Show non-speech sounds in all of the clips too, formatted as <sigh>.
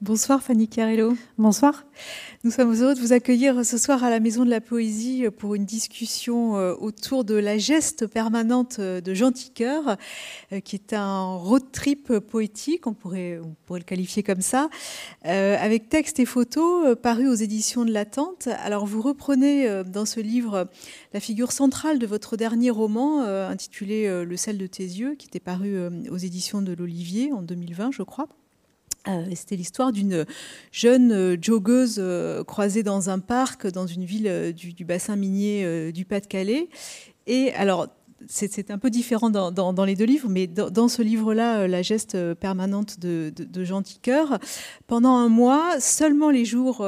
Bonsoir Fanny Carello. Bonsoir. Nous sommes heureux de vous accueillir ce soir à la Maison de la Poésie pour une discussion euh, autour de la geste permanente de Jean Tiqueur, euh, qui est un road trip poétique, on pourrait, on pourrait le qualifier comme ça, euh, avec textes et photos parus aux éditions de l'Attente. Alors vous reprenez dans ce livre la figure centrale de votre dernier roman intitulé Le sel de tes yeux, qui était paru aux éditions de l'Olivier en 2020, je crois. Euh, c'était l'histoire d'une jeune euh, joggeuse euh, croisée dans un parc dans une ville du, bassin minier du Pas-de-Calais. Et alors, c'est un peu différent dans, les deux livres, mais dans, ce livre-là, La geste permanente de, Jean Tiqueur, pendant un mois, seulement les jours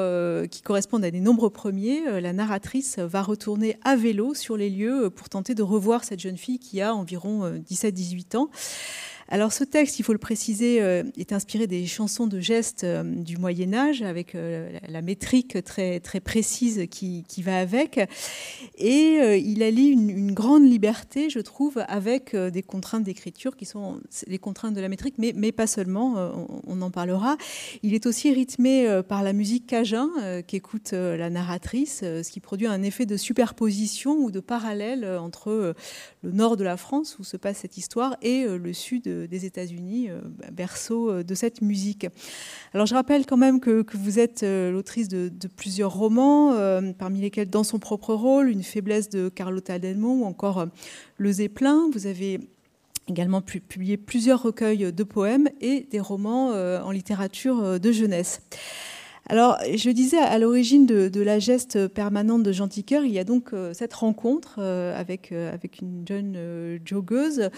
qui correspondent à des nombres premiers, la narratrice va retourner à vélo sur les lieux pour tenter de revoir cette jeune fille qui a environ 17-18 ans. Alors ce texte, il faut le préciser, euh, est inspiré des chansons de gestes euh, du Moyen Âge, avec euh, la métrique très, très précise qui, va avec. Et il allie une, une, grande liberté, je trouve, avec des contraintes d'écriture qui sont les contraintes de la métrique, mais, mais pas seulement, on, en parlera. Il est aussi rythmé par la musique cajun qu'écoute la narratrice, ce qui produit un effet de superposition ou de parallèle entre le nord de la France, où se passe cette histoire, et le sud des États-Unis, euh, bah, berceau euh, de cette musique. Alors je rappelle quand même que, vous êtes euh, l'autrice de, plusieurs romans, parmi lesquels Dans son propre rôle, Une faiblesse de Carlotta Delmont ou encore Le Zeppelin. Vous avez également publié plusieurs recueils de poèmes et des romans en littérature de jeunesse. Alors, je disais à l'origine de, la geste permanente de Tiqueur, il y a donc euh, cette rencontre euh, avec, euh, avec une jeune joggeuse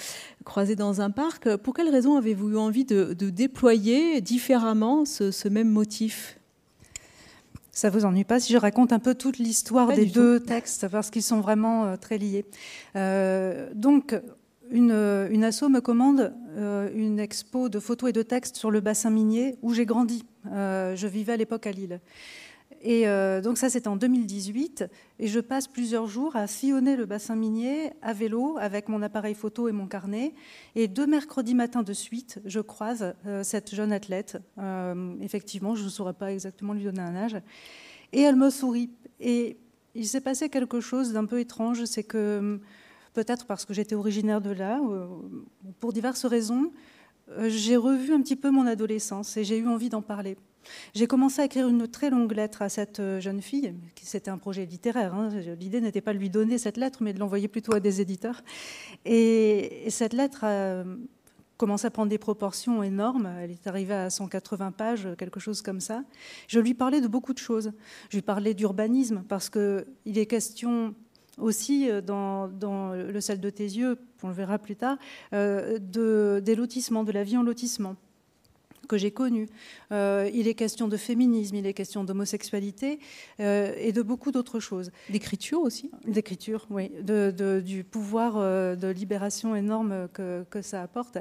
croisée dans un parc. Pour quelle raison avez-vous eu envie de, déployer différemment ce, même motif? Ça vous ennuie pas si je raconte un peu toute l'histoire des deux textes parce qu'ils sont vraiment très liés. donc, une, une asso me commande une expo de photos et de textes sur le bassin minier où j'ai grandi. Euh, je vivais à l'époque à Lille. Et euh, donc ça, c'était en 2018. Et je passe plusieurs jours à sillonner le bassin minier à vélo avec mon appareil photo et mon carnet. Et deux mercredis matins de suite, je croise euh, cette jeune athlète. effectivement, je ne saurais pas exactement lui donner un âge. Et elle me sourit. Et il s'est passé quelque chose d'un peu étrange. C'est que peut-être parce que j'étais originaire de là, pour diverses raisons, j'ai revu un petit peu mon adolescence et j'ai eu envie d'en parler. J'ai commencé à écrire une très longue lettre à cette euh, jeune fille. C'était un projet littéraire. Hein. L'idée n'était pas de lui donner cette lettre, mais de l'envoyer plutôt à des éditeurs. Et, cette lettre a commencé à prendre des proportions énormes. Elle est arrivée à 180 pages, quelque chose comme ça. Je lui parlais de beaucoup de choses. Je lui parlais d'urbanisme, parce qu'il est question aussi euh, dans, le sel de tes yeux, on le verra plus tard, euh, de, des lotissements, de la vie en lotissement que j'ai connu. Euh, il est question de féminisme, il est question d'homosexualité euh, et de beaucoup d'autres choses. D'écriture aussi? D'écriture, oui. De, du pouvoir euh, de libération énorme que, que ça apporte.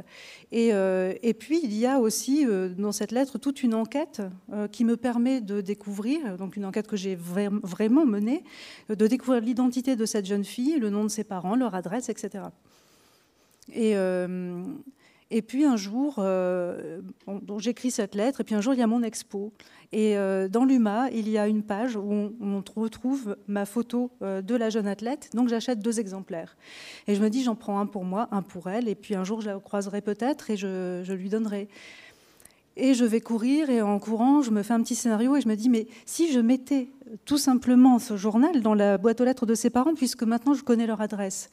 Et, et, puis, il y a aussi dans cette lettre toute une enquête qui me permet de découvrir, donc une enquête que j'ai vraiment menée, de découvrir l'identité de cette jeune fille, le nom de ses parents, leur adresse, etc. Et et puis un jour, euh, j'écris cette lettre, et puis un jour, il y a mon expo. Et euh, dans l'UMA, il y a une page où on, retrouve ma photo euh, de la jeune athlète. Donc j'achète deux exemplaires. Et je me dis, j'en prends un pour moi, un pour elle, et puis un jour, je la croiserai peut-être et je, je lui donnerai. Et je vais courir, et en courant, je me fais un petit scénario, et je me dis, mais si je mettais tout simplement ce journal dans la boîte aux lettres de ses parents, puisque maintenant je connais leur adresse.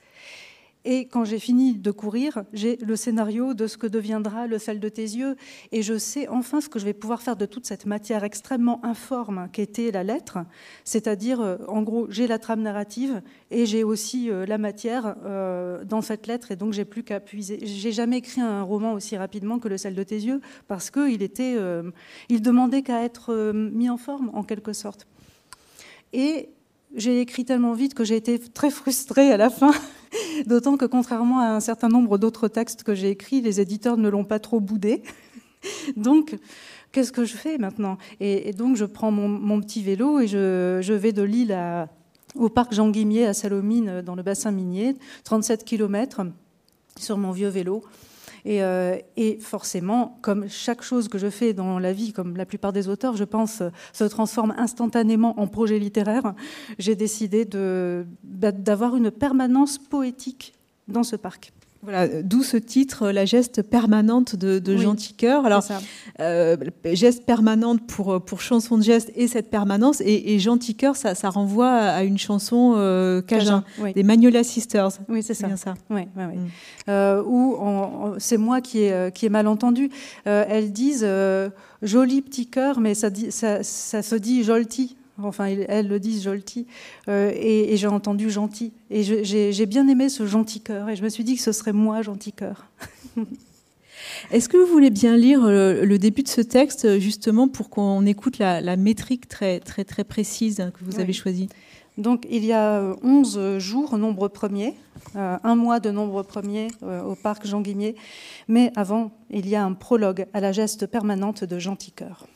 Et quand j'ai fini de courir, j'ai le scénario de ce que deviendra le sel de tes yeux. Et je sais enfin ce que je vais pouvoir faire de toute cette matière extrêmement informe qu'était la lettre. C'est-à-dire, euh, en gros, j'ai la trame narrative et j'ai aussi euh, la matière euh, dans cette lettre. Et donc, j'ai plus qu'à puiser. J'ai jamais écrit un roman aussi rapidement que le sel de tes yeux parce qu'il était, il demandait qu'à être mis en forme, en quelque sorte. Et j'ai écrit tellement vite que j'ai été très frustrée à la fin, <laughs> d'autant que contrairement à un certain nombre d'autres textes que j'ai écrits, les éditeurs ne l'ont pas trop boudé. <laughs> Donc, qu'est-ce que je fais maintenant? Et, donc, je prends mon, petit vélo et je, vais de Lille au parc Jean Guimier à Salomine, dans le bassin minier, 37 km sur mon vieux vélo. Et, et, forcément, comme chaque chose que je fais dans la vie, comme la plupart des auteurs, je pense, se transforme instantanément en projet littéraire, j'ai décidé d'avoir une permanence poétique dans ce parc. Voilà, d'où ce titre, la geste permanente de, de Gentil Cœur. Alors, euh, geste permanente pour, pour chanson de geste et cette permanence. Et, et Gentil Cœur, ça, ça, renvoie à une chanson euh, Cajun, des Magnolia Sisters. Oui, c'est ça. ça. Oui, oui, oui. Mm. Euh, où c'est moi qui ai, qui ai mal entendu. Euh, elles disent euh, joli petit cœur, mais ça, dit, ça, ça se dit jolti. Enfin, elles le disent jolti. Euh, et, j'ai entendu gentil. Et j'ai bien aimé ce gentil cœur. Et je me suis dit que ce serait moi, gentil cœur. <laughs> Est-ce que vous voulez bien lire le, début de ce texte, justement, pour qu'on écoute la, métrique très, très, très précise que vous avez choisie? Donc il y a 11 jours, nombre premier, euh, un mois de nombre premier euh, au parc Jean Guimier, mais avant, il y a un prologue à la geste permanente de Gentil Cœur.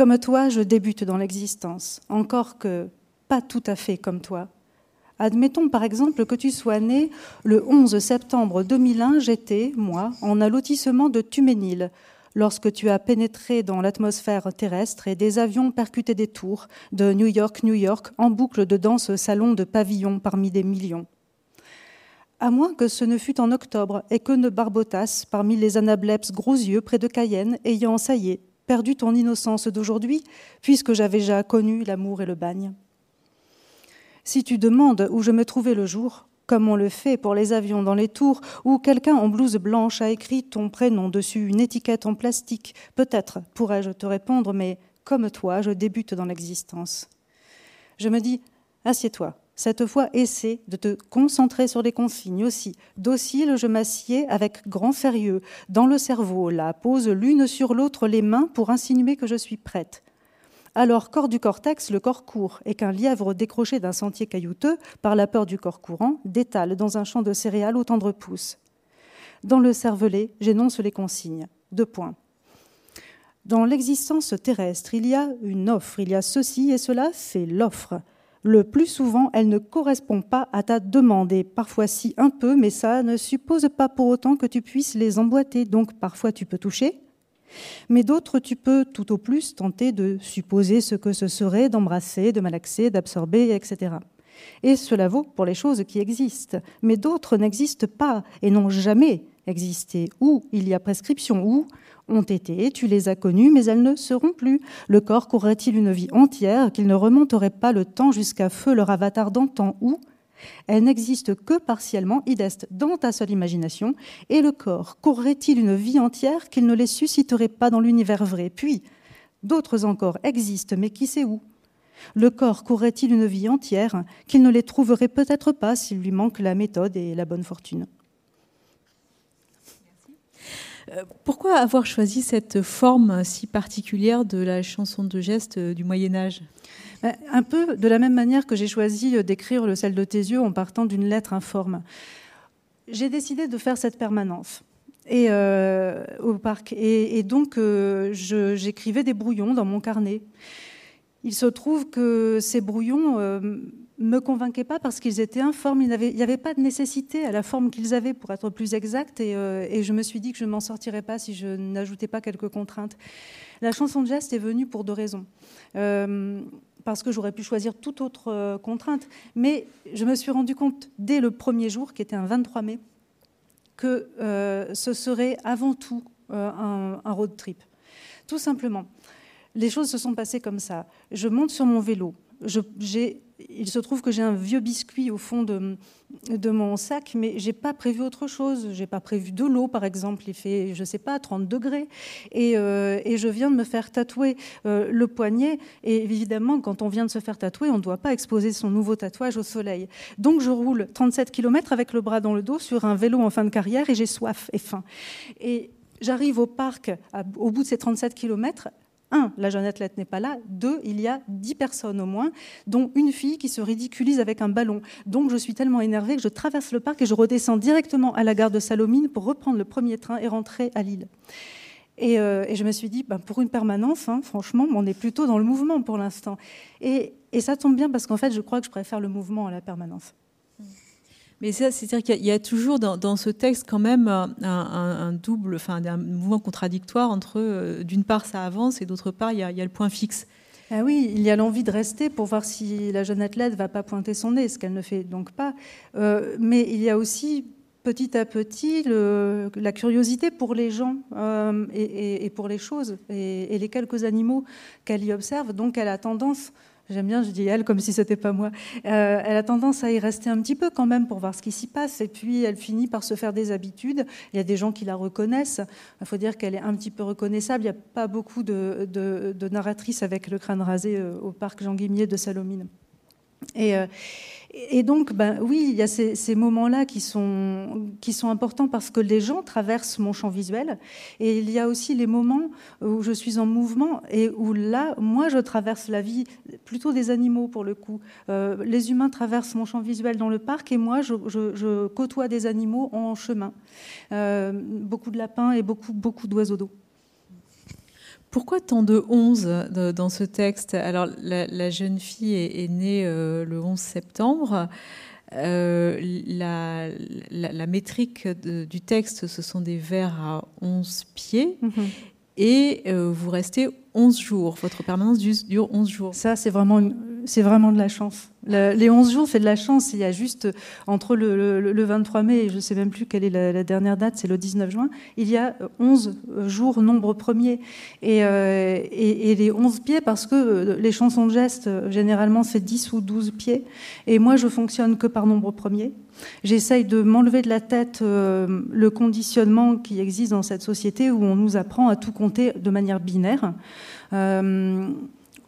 Comme toi, je débute dans l'existence, encore que pas tout à fait comme toi. Admettons par exemple que tu sois né le 11 septembre 2001, j'étais, moi, en allotissement de Tuménil, lorsque tu as pénétré dans l'atmosphère terrestre et des avions percutaient des tours de New York, New York, en boucle de danse salon de pavillons parmi des millions. À moins que ce ne fût en octobre et que ne barbotasse parmi les anableps gros yeux près de Cayenne, ayant, ça perdu ton innocence d'aujourd'hui, puisque j'avais déjà connu l'amour et le bagne. Si tu demandes où je me trouvais le jour, comme on le fait pour les avions dans les tours, où quelqu'un en blouse blanche a écrit ton prénom dessus une étiquette en plastique, peut-être pourrais-je te répondre, mais comme toi, je débute dans l'existence. Je me dis, assieds-toi, cette fois, essaie de te concentrer sur les consignes aussi. Docile, je m'assieds avec grand sérieux dans le cerveau, là, pose l'une sur l'autre les mains pour insinuer que je suis prête. Alors, corps du cortex, le corps court, et qu'un lièvre décroché d'un sentier caillouteux, par la peur du corps courant, détale dans un champ de céréales au tendre pouce. Dans le cervelet, j'énonce les consignes. Deux points. Dans l'existence terrestre, il y a une offre, il y a ceci et cela, c'est l'offre le plus souvent, elle ne correspond pas à ta demande, et parfois si un peu, mais ça ne suppose pas pour autant que tu puisses les emboîter, donc parfois tu peux toucher, mais d'autres tu peux tout au plus tenter de supposer ce que ce serait d'embrasser, de malaxer, d'absorber, etc. Et cela vaut pour les choses qui existent, mais d'autres n'existent pas et n'ont jamais existé, ou il y a prescription, ou ont été, tu les as connues, mais elles ne seront plus. Le corps courrait-il une vie entière qu'il ne remonterait pas le temps jusqu'à feu leur avatar d'antan ou? Elle n'existe que partiellement, ideste, dans ta seule imagination, et le corps courrait-il une vie entière qu'il ne les susciterait pas dans l'univers vrai? Puis, d'autres encore existent, mais qui sait où? Le corps courrait-il une vie entière qu'il ne les trouverait peut-être pas s'il lui manque la méthode et la bonne fortune? Pourquoi avoir choisi cette forme si particulière de la chanson de geste euh, du Moyen Âge? Ben, Un peu de la même manière que j'ai choisi euh, d'écrire le sel de tes yeux en partant d'une lettre informe. J'ai décidé de faire cette permanence. Et au parc. Et, donc, j'écrivais des brouillons dans mon carnet. Il se trouve que ces brouillons me convainquaient pas parce qu'ils étaient informes. Il n'y avait, pas de nécessité à la forme qu'ils avaient pour être plus exacts. Euh, et, je me suis dit que je ne m'en sortirais pas si je n'ajoutais pas quelques contraintes. La chanson de geste est venue pour deux raisons. Euh, parce que j'aurais pu choisir toute autre euh, contrainte. Mais je me suis rendu compte dès le premier jour, qui était un 23 mai, que ce serait avant tout un, un road trip. Tout simplement. Les choses se sont passées comme ça. Je monte sur mon vélo. j'ai il se trouve que j'ai un vieux biscuit au fond de, mon sac, mais j'ai pas prévu autre chose. J'ai pas prévu de l'eau, par exemple. Il fait, je sais pas, 30 degrés. Et, euh, et je viens de me faire tatouer euh, le poignet. Et évidemment, quand on vient de se faire tatouer, on ne doit pas exposer son nouveau tatouage au soleil. Donc je roule 37 km avec le bras dans le dos sur un vélo en fin de carrière et j'ai soif et faim. Et J'arrive au parc au bout de ces 37 km un, la jeune athlète n'est pas là. Deux, il y a dix personnes au moins, dont une fille qui se ridiculise avec un ballon. Donc je suis tellement énervée que je traverse le parc et je redescends directement à la gare de Salomine pour reprendre le premier train et rentrer à Lille. Et, euh, je me suis dit, ben, pour une permanence, hein, franchement, on est plutôt dans le mouvement pour l'instant. Et, ça tombe bien parce qu'en fait, je crois que je préfère le mouvement à la permanence. Mais c'est-à-dire qu'il y, a toujours dans, ce texte quand même un, double, enfin un mouvement contradictoire entre, euh, d'une part, ça avance et d'autre part, il y, a, le point fixe. Ah oui, il y a l'envie de rester pour voir si la jeune athlète va pas pointer son nez, ce qu'elle ne fait donc pas. Euh, mais il y a aussi petit à petit la curiosité pour les gens euh, et, pour les choses et les quelques animaux qu'elle y observe. Donc elle a tendance J'aime bien, je dis elle comme si c'était pas moi. Euh, elle a tendance à y rester un petit peu quand même pour voir ce qui s'y passe. Et puis elle finit par se faire des habitudes. Il y a des gens qui la reconnaissent. Il faut dire qu'elle est un petit peu reconnaissable. Il n'y a pas beaucoup de, de, narratrices avec le crâne rasé euh, au parc Jean Guimier de Salomine. Et, euh, et donc, ben, oui, il y a ces, moments-là qui sont, qui sont importants parce que les gens traversent mon champ visuel. Et il y a aussi les moments où je suis en mouvement et où là, moi, je traverse la vie plutôt des animaux pour le coup. Euh, les humains traversent mon champ visuel dans le parc et moi, je, côtoie des animaux en chemin. Euh, beaucoup de lapins et beaucoup, beaucoup d'oiseaux d'eau. Pourquoi tant de 11 dans ce texte? Alors, la, jeune fille est, née euh, le 11 septembre. Euh, la, métrique du texte, ce sont des vers à 11 pieds. Mhm. Et euh, vous restez 11 jours. Votre permanence dure 11 jours. Ça, c'est vraiment, vraiment de la chance. les 11 jours, c'est de la chance. Il y a juste entre le, 23 mai et je ne sais même plus quelle est la, dernière date, c'est le 19 juin, il y a 11 jours nombre premier. Euh, et, et, les 11 pieds, parce que euh, les chansons de gestes, généralement, c'est 10 ou 12 pieds. Et moi, je fonctionne que par nombre premier. J'essaye de m'enlever de la tête euh, le conditionnement qui existe dans cette société où on nous apprend à tout compter de manière binaire. Euh,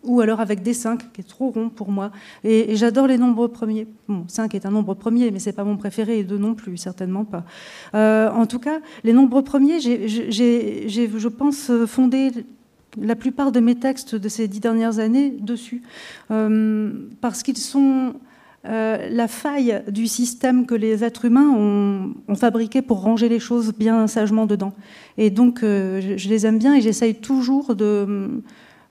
ou alors avec des 5, qui est trop rond pour moi. Et, j'adore les nombres premiers. Bon, 5 est un nombre premier, mais c'est pas mon préféré, et 2 non plus, certainement pas. Euh, en tout cas, les nombres premiers, j'ai, je pense, fondé la plupart de mes textes de ces dix dernières années dessus, parce qu'ils sont euh, la faille du système que les êtres humains ont, fabriqué pour ranger les choses bien sagement dedans. Et donc, euh, je, les aime bien et j'essaye toujours de,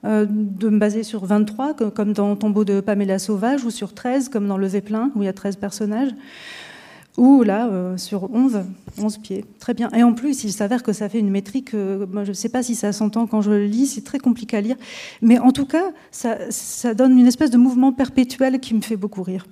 euh, me baser sur 23, comme dans Tombeau de Pamela Sauvage, ou sur 13, comme dans Le Zeppelin, où il y a 13 personnages. Ou là, sur 11, 11 pieds. Très bien. Et en plus, il s'avère que ça fait une métrique, je ne sais pas si ça s'entend quand je le lis, c'est très compliqué à lire. Mais en tout cas, ça donne une espèce de mouvement perpétuel qui me fait beaucoup rire.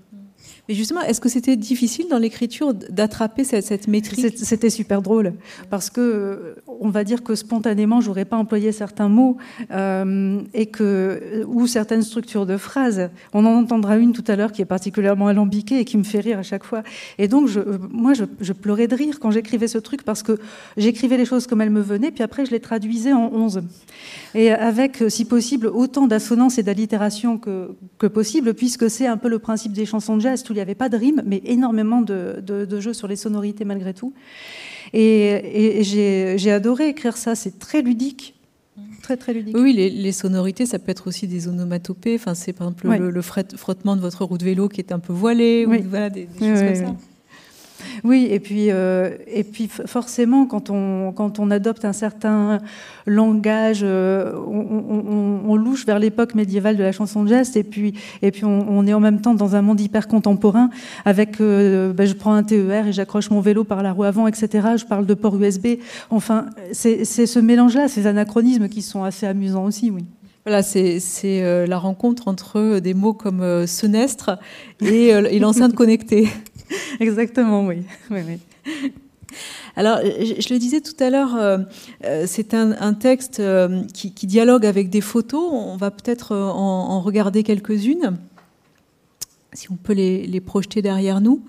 Mais justement, est-ce que c'était difficile dans l'écriture d'attraper cette, cette métrique? C'était super drôle parce que euh, on va dire que spontanément, j'aurais pas employé certains mots euh, et que euh, ou certaines structures de phrases. On en entendra une tout à l'heure qui est particulièrement alambiquée et qui me fait rire à chaque fois. Et donc, je, moi, je, pleurais de rire quand j'écrivais ce truc parce que j'écrivais les choses comme elles me venaient, puis après, je les traduisais en 11. Et avec, si possible, autant d'assonance et d'allitération que, que possible, puisque c'est un peu le principe des chansons de jazz n'y avait pas de rime, mais énormément de, de, jeux sur les sonorités malgré tout. Et, j'ai adoré écrire ça, c'est très ludique. Très, très ludique. Oui, les, sonorités, ça peut être aussi des onomatopées. Enfin, c'est par exemple le, frottement de votre roue de vélo qui est un peu voilé, ou voilà, des, choses comme ça. Oui, et puis, euh, et puis forcément, quand on, quand on adopte un certain langage, euh, on, louche vers l'époque médiévale de la chanson de geste, et puis, et puis on, est en même temps dans un monde hyper contemporain, avec, euh, ben, je prends un TER et j'accroche mon vélo par la roue avant, etc. Je parle de port USB. Enfin, c'est ce mélange-là, ces anachronismes qui sont assez amusants aussi, oui. Voilà, c'est la rencontre entre des mots comme senestre et, et l'enceinte connectée. <laughs> <laughs> Exactement, oui. <laughs> Alors, je, le disais tout à l'heure, euh, euh, c'est un, texte euh, qui, dialogue avec des photos. On va peut-être en, regarder quelques-unes, si on peut les, projeter derrière nous.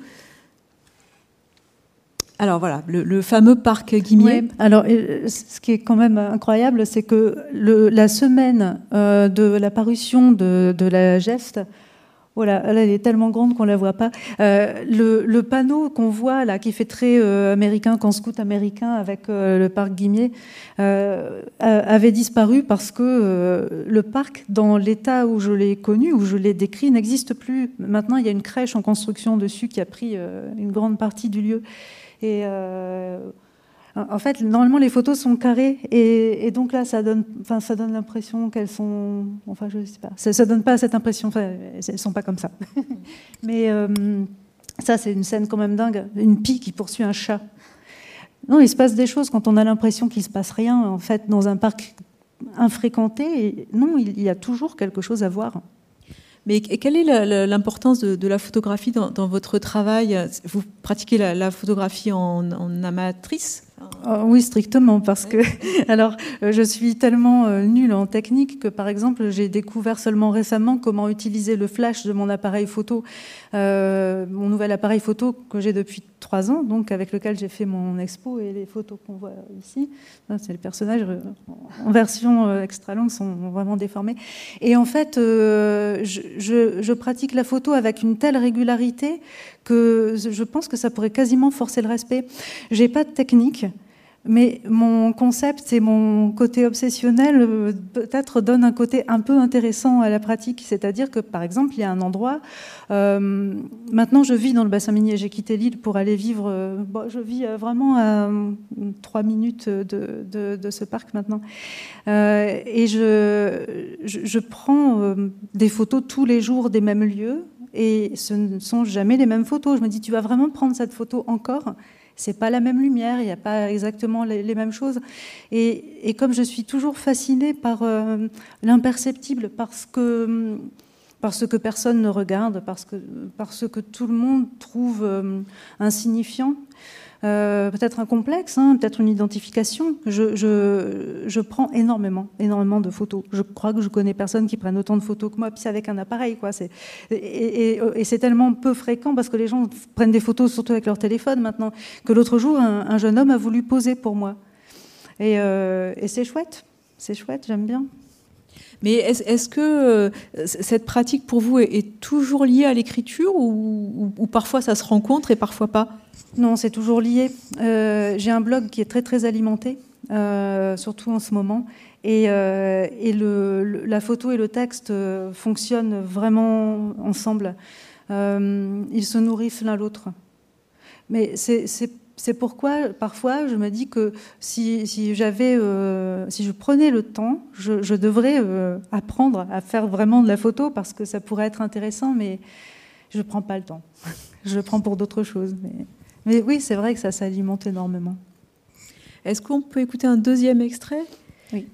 Alors voilà, le, fameux parc Guimier. alors, ce qui est quand même incroyable, c'est que la semaine de la parution de, de la geste, voilà, elle est tellement grande qu'on la voit pas. Euh, le, panneau qu'on voit là, qui fait très euh, américain, camp scout américain avec euh, le parc Guimier, avait disparu parce que le parc, dans l'état où je l'ai connu, où je l'ai décrit, n'existe plus. Maintenant, il y a une crèche en construction dessus qui a pris une grande partie du lieu. Et en fait, normalement, les photos sont carrées et, donc là, ça donne, enfin, ça donne l'impression qu'elles sont, enfin, je sais pas, ça, ça donne pas cette impression. Enfin, elles sont pas comme ça. <laughs> Mais euh, Ça, c'est une scène quand même dingue. Une pie qui poursuit un chat. Non, il se passe des choses quand on a l'impression qu'il se passe rien, en fait, dans un parc infréquenté. non, il y a toujours quelque chose à voir. Mais quelle est l'importance de, la photographie dans, votre travail? Vous pratiquez la, photographie en, en amatrice? Ah oui, strictement, parce que <laughs> alors euh, je suis tellement euh, nulle en technique que par exemple j'ai découvert seulement récemment comment utiliser le flash de mon appareil photo, euh, mon nouvel appareil photo que j'ai depuis trois ans, donc avec lequel j'ai fait mon expo et les photos qu'on voit ici, c'est les personnages en version extra longue sont vraiment déformés. Et en fait, je, pratique la photo avec une telle régularité que je pense que ça pourrait quasiment forcer le respect. J'ai pas de technique. Mais mon concept et mon côté obsessionnel euh, peut-être donnent un côté un peu intéressant à la pratique. C'est-à-dire que, par exemple, il y a un endroit. Euh, maintenant, je vis dans le bassin minier. J'ai quitté l'île pour aller vivre. Euh, je vis vraiment à trois minutes de, ce parc maintenant. et je, je prends des photos tous les jours des mêmes lieux. Et ce ne sont jamais les mêmes photos. Je me dis, tu vas vraiment prendre cette photo encore? C'est pas la même lumière, il n'y a pas exactement les, mêmes choses. Et, comme je suis toujours fascinée par euh, l'imperceptible, parce que, parce que personne ne regarde, parce que, parce que tout le monde trouve euh, insignifiant, euh, peut-être un complexe, hein, peut-être une identification. Je, prends énormément, énormément de photos. Je crois que je connais personne qui prenne autant de photos que moi, puis avec un appareil. Quoi. Et, et, c'est tellement peu fréquent parce que les gens prennent des photos surtout avec leur téléphone maintenant, que l'autre jour, un, jeune homme a voulu poser pour moi. Et, euh, c'est chouette, c'est chouette, j'aime bien. Mais est-ce que euh, cette pratique pour vous est, toujours liée à l'écriture ou, parfois ça se rencontre et parfois pas? Non, c'est toujours lié. Euh, j'ai un blog qui est très très alimenté, euh, surtout en ce moment. Et, la photo et le texte fonctionnent vraiment ensemble. ils se nourrissent l'un l'autre. Mais c'est c'est pourquoi parfois je me dis que si, j'avais, euh, si je prenais le temps, je, devrais euh, apprendre à faire vraiment de la photo parce que ça pourrait être intéressant, mais je ne prends pas le temps. je le prends pour d'autres choses. Mais, mais oui, c'est vrai que ça s'alimente énormément. Est-ce qu'on peut écouter un deuxième extrait? Oui.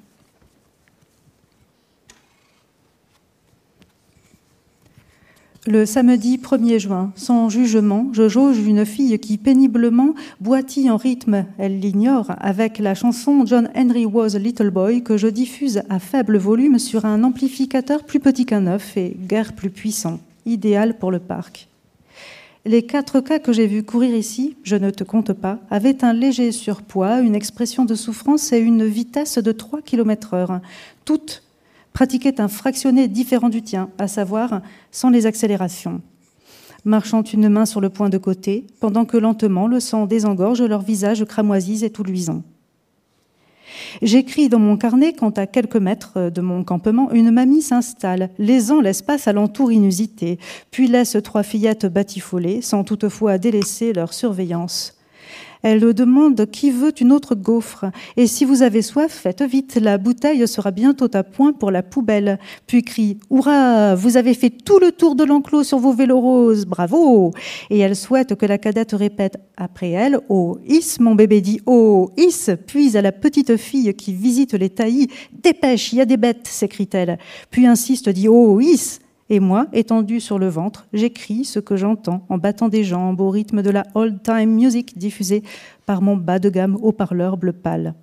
Le samedi 1er juin, sans jugement, je jauge une fille qui péniblement boitille en rythme, elle l'ignore, avec la chanson John Henry Was a Little Boy que je diffuse à faible volume sur un amplificateur plus petit qu'un œuf et guère plus puissant, idéal pour le parc. Les quatre cas que j'ai vus courir ici, je ne te compte pas, avaient un léger surpoids, une expression de souffrance et une vitesse de 3 km/h, toutes pratiquaient un fractionné différent du tien, à savoir sans les accélérations, marchant une main sur le point de côté, pendant que lentement le sang désengorge leurs visages cramoisis et tout luisants. J'écris dans mon carnet quand à quelques mètres de mon campement, une mamie s'installe, lésant l'espace alentour inusité, puis laisse trois fillettes batifolées, sans toutefois délaisser leur surveillance. Elle demande qui veut une autre gaufre. Et si vous avez soif, faites vite, la bouteille sera bientôt à point pour la poubelle. Puis crie Hurrah, vous avez fait tout le tour de l'enclos sur vos vélos roses, bravo! Et elle souhaite que la cadette répète après elle Oh, Is, mon bébé dit Oh, Is! Puis à la petite fille qui visite les taillis Dépêche, il y a des bêtes! s'écrie-t-elle. Puis insiste, dit Oh, Is et moi, étendu sur le ventre, j'écris ce que j'entends en battant des jambes au rythme de la old-time music diffusée par mon bas de gamme haut-parleur bleu pâle.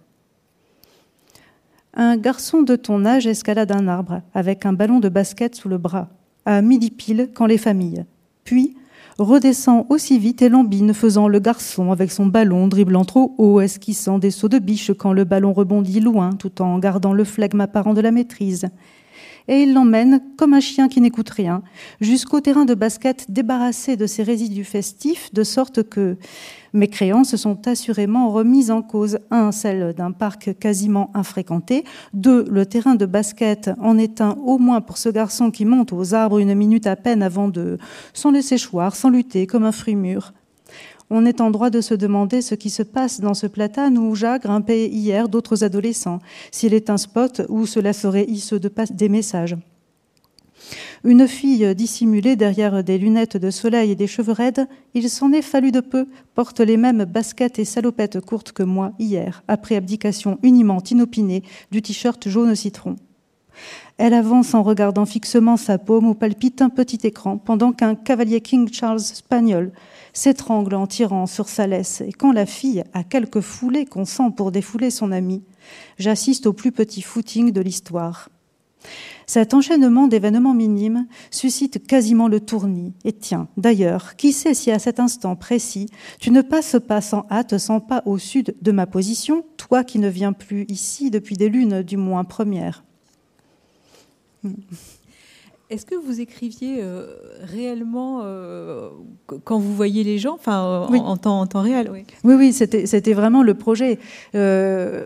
Un garçon de ton âge escalade un arbre avec un ballon de basket sous le bras, à midi pile quand les familles. Puis redescend aussi vite et lambine, faisant le garçon avec son ballon, dribblant trop haut, esquissant des sauts de biche quand le ballon rebondit loin, tout en gardant le flegme apparent de la maîtrise et il l'emmène, comme un chien qui n'écoute rien, jusqu'au terrain de basket débarrassé de ses résidus festifs, de sorte que mes créances sont assurément remises en cause. Un, celle d'un parc quasiment infréquenté. Deux, le terrain de basket en est un au moins pour ce garçon qui monte aux arbres une minute à peine avant de s'en laisser choir, sans lutter, comme un fruit mûr on est en droit de se demander ce qui se passe dans ce platane où Jacques grimpait hier d'autres adolescents, s'il est un spot où cela ferait hisse de des messages. Une fille dissimulée derrière des lunettes de soleil et des cheveux raides, il s'en est fallu de peu, porte les mêmes baskets et salopettes courtes que moi hier, après abdication uniment inopinée du t-shirt jaune citron. Elle avance en regardant fixement sa paume où palpite un petit écran, pendant qu'un cavalier King Charles espagnol s'étrangle en tirant sur sa laisse. Et quand la fille a quelques foulées qu'on sent pour défouler son ami, j'assiste au plus petit footing de l'histoire. Cet enchaînement d'événements minimes suscite quasiment le tournis. Et tiens, d'ailleurs, qui sait si à cet instant précis, tu ne passes pas sans hâte, sans pas au sud de ma position, toi qui ne viens plus ici depuis des lunes du moins premières Mm. Est-ce que vous écriviez euh, réellement euh, quand vous voyez les gens, enfin en, temps, en, temps, réel? Oui, oui, oui c'était vraiment le projet. Euh,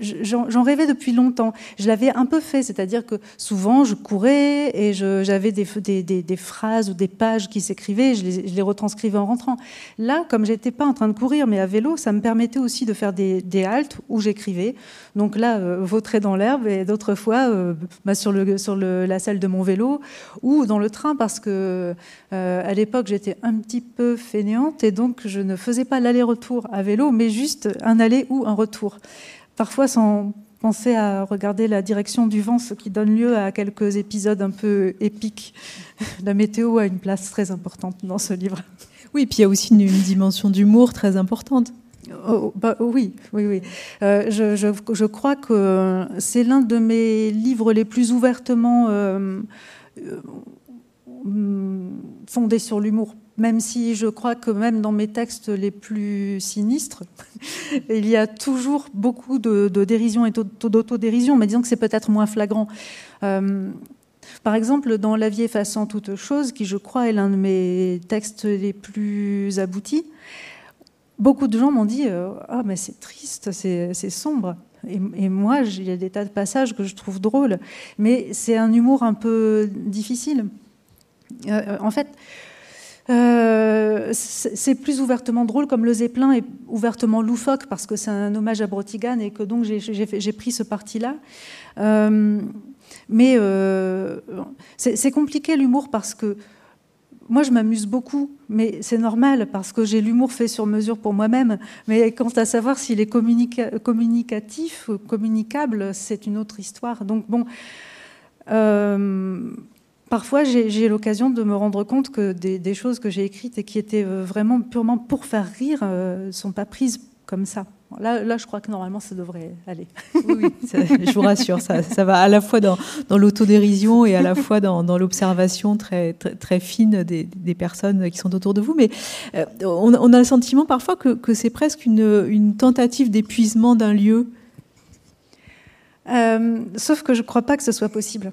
j'en rêvais depuis longtemps. Je l'avais un peu fait, c'est-à-dire que souvent je courais et j'avais des, des, des, phrases ou des pages qui s'écrivaient, je, je, les retranscrivais en rentrant. Là, comme j'étais pas en train de courir, mais à vélo, ça me permettait aussi de faire des, haltes où j'écrivais. Donc là, vautrer dans l'herbe et d'autres fois bah, sur, le, sur le, la salle de mon vélo ou dans le train parce que euh, à l'époque j'étais un petit peu fainéante et donc je ne faisais pas l'aller-retour à vélo, mais juste un aller ou un retour. Parfois sans penser à regarder la direction du vent, ce qui donne lieu à quelques épisodes un peu épiques. <laughs> La météo a une place très importante dans ce livre. Oui, puis il y a aussi une, dimension d'humour très importante. Oh, bah, oui, oui, oui. Euh, je, crois que c'est l'un de mes livres les plus ouvertement euh, euh, fondé sur l'humour, même si je crois que même dans mes textes les plus sinistres, <laughs> il y a toujours beaucoup de, dérision et d'autodérision, mais disons que c'est peut-être moins flagrant. Euh, par exemple, dans La vie effaçant toute chose, qui je crois est l'un de mes textes les plus aboutis, beaucoup de gens m'ont dit euh, Ah, mais c'est triste, c'est sombre. Et, moi, il y a des tas de passages que je trouve drôles, mais c'est un humour un peu difficile. Euh, en fait, euh, c'est plus ouvertement drôle, comme le Zeppelin est ouvertement loufoque, parce que c'est un hommage à Brotigan et que donc j'ai pris ce parti-là. Euh, mais c'est compliqué l'humour parce que moi, je m'amuse beaucoup, mais c'est normal parce que j'ai l'humour fait sur mesure pour moi-même. Mais quant à savoir s'il est communicatif ou communicable, c'est une autre histoire. Donc, bon, euh, parfois, j'ai l'occasion de me rendre compte que des, choses que j'ai écrites et qui étaient euh, vraiment purement pour faire rire ne euh, sont pas prises comme ça. Là, là, je crois que normalement, ça devrait aller. Oui, je vous rassure, ça, ça, va à la fois dans, dans l'autodérision et à la fois dans, dans l'observation très, très, très, fine des, des, personnes qui sont autour de vous. Mais euh, on, on, a le sentiment parfois que, que c'est presque une, une tentative d'épuisement d'un lieu. Euh, sauf que je ne crois pas que ce soit possible.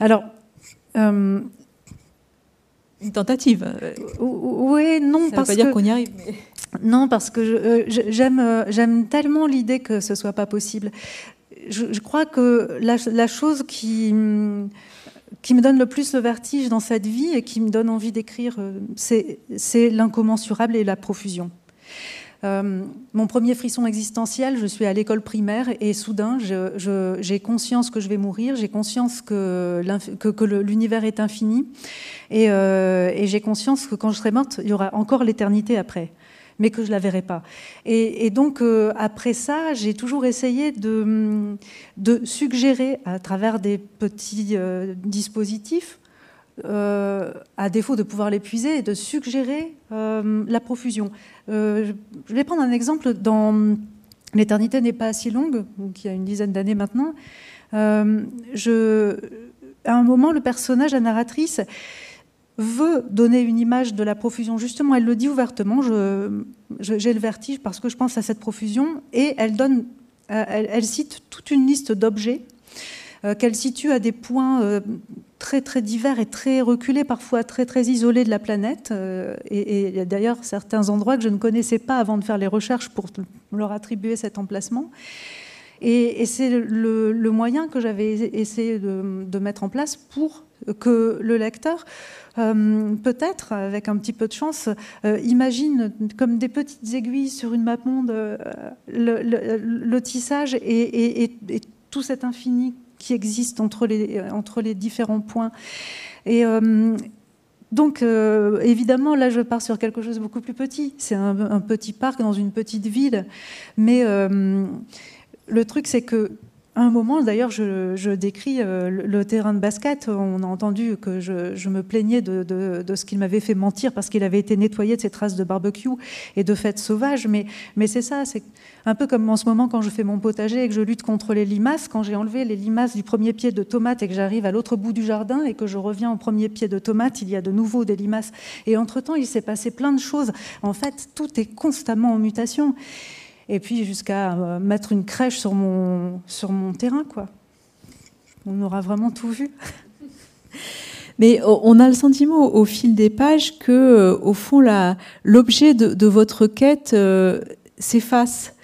Alors. Euh, une tentative. Oui, non, ça parce veut pas dire qu'on y arrive. Mais... Non, parce que euh, euh, j'aime tellement l'idée que ce soit pas possible. Je, crois que la, chose qui, qui me donne le plus le vertige dans cette vie et qui me donne envie d'écrire, euh, c'est l'incommensurable et la profusion. Mon premier frisson existentiel, je suis à l'école primaire et soudain, j'ai conscience que je vais mourir, j'ai conscience que, l'univers est infini et, et j'ai conscience que quand je serai morte, il y aura encore l'éternité après mais que je ne la verrai pas. Et, donc, euh, après ça, j'ai toujours essayé de, suggérer, à travers des petits euh, dispositifs, euh, à défaut de pouvoir l'épuiser, de suggérer la profusion. je vais prendre un exemple dans L'éternité n'est pas si longue, qui a une dizaine d'années maintenant. à un moment, le personnage, la narratrice, veut donner une image de la profusion. Justement, elle le dit ouvertement, j'ai le vertige parce que je pense à cette profusion, et elle, donne, euh, elle, cite toute une liste d'objets euh, qu'elle situe à des points euh, très très divers et très reculés, parfois très très isolés de la planète. et il y a d'ailleurs certains endroits que je ne connaissais pas avant de faire les recherches pour leur attribuer cet emplacement. Et, c'est le, moyen que j'avais essayé de, mettre en place pour que le lecteur, euh, peut-être, avec un petit peu de chance, euh, imagine comme des petites aiguilles sur une map monde euh, le, tissage et, tout cet infini qui existe entre les, entre les différents points. Et donc, évidemment, là, je pars sur quelque chose de beaucoup plus petit. C'est un, petit parc dans une petite ville. Mais le truc, c'est que un moment, d'ailleurs, je, décris euh, le, terrain de basket. On a entendu que je, me plaignais de, ce qu'il m'avait fait mentir parce qu'il avait été nettoyé de ses traces de barbecue et de fêtes sauvages. Mais, mais c'est ça, c'est un peu comme en ce moment quand je fais mon potager et que je lutte contre les limaces. Quand j'ai enlevé les limaces du premier pied de tomate et que j'arrive à l'autre bout du jardin et que je reviens au premier pied de tomate, il y a de nouveau des limaces. Et entre-temps, il s'est passé plein de choses. En fait, tout est constamment en mutation et puis jusqu'à euh, mettre une crèche sur mon, sur mon terrain. Quoi. On aura vraiment tout vu. <laughs> Mais on a le sentiment au fil des pages que, euh, au fond, l'objet de, votre quête euh, s'efface.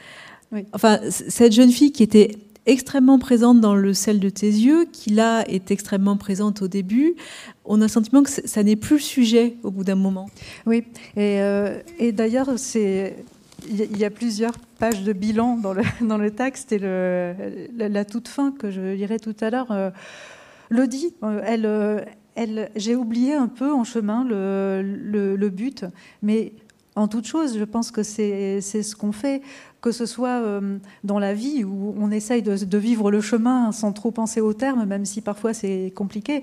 Enfin, cette jeune fille qui était extrêmement présente dans le sel de tes yeux, qui là est extrêmement présente au début, on a le sentiment que ça n'est plus le sujet au bout d'un moment. Oui, et, et d'ailleurs, il y a plusieurs pages de bilan dans le, <laughs> dans le texte et la, toute fin que je lirai tout à l'heure euh, le dit. Euh, elle, euh, elle, J'ai oublié un peu en chemin le, le, but, mais en toute chose, je pense que c'est ce qu'on fait, que ce soit dans la vie où on essaye de, vivre le chemin sans trop penser au terme, même si parfois c'est compliqué.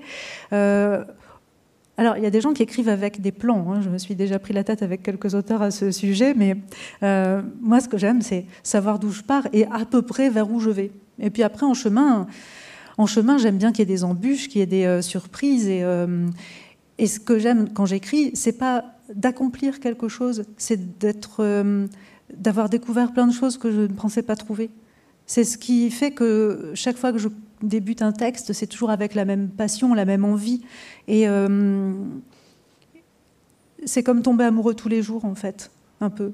Alors, il y a des gens qui écrivent avec des plans. Hein. Je me suis déjà pris la tête avec quelques auteurs à ce sujet, mais euh, moi, ce que j'aime, c'est savoir d'où je pars et à peu près vers où je vais. Et puis après, en chemin, en chemin, j'aime bien qu'il y ait des embûches, qu'il y ait des euh, surprises. Et, euh, et, ce que j'aime quand j'écris, c'est pas d'accomplir quelque chose, c'est d'être, d'avoir découvert plein de choses que je ne pensais pas trouver. C'est ce qui fait que chaque fois que je débute un texte, c'est toujours avec la même passion, la même envie. Et euh, c'est comme tomber amoureux tous les jours, en fait, un peu.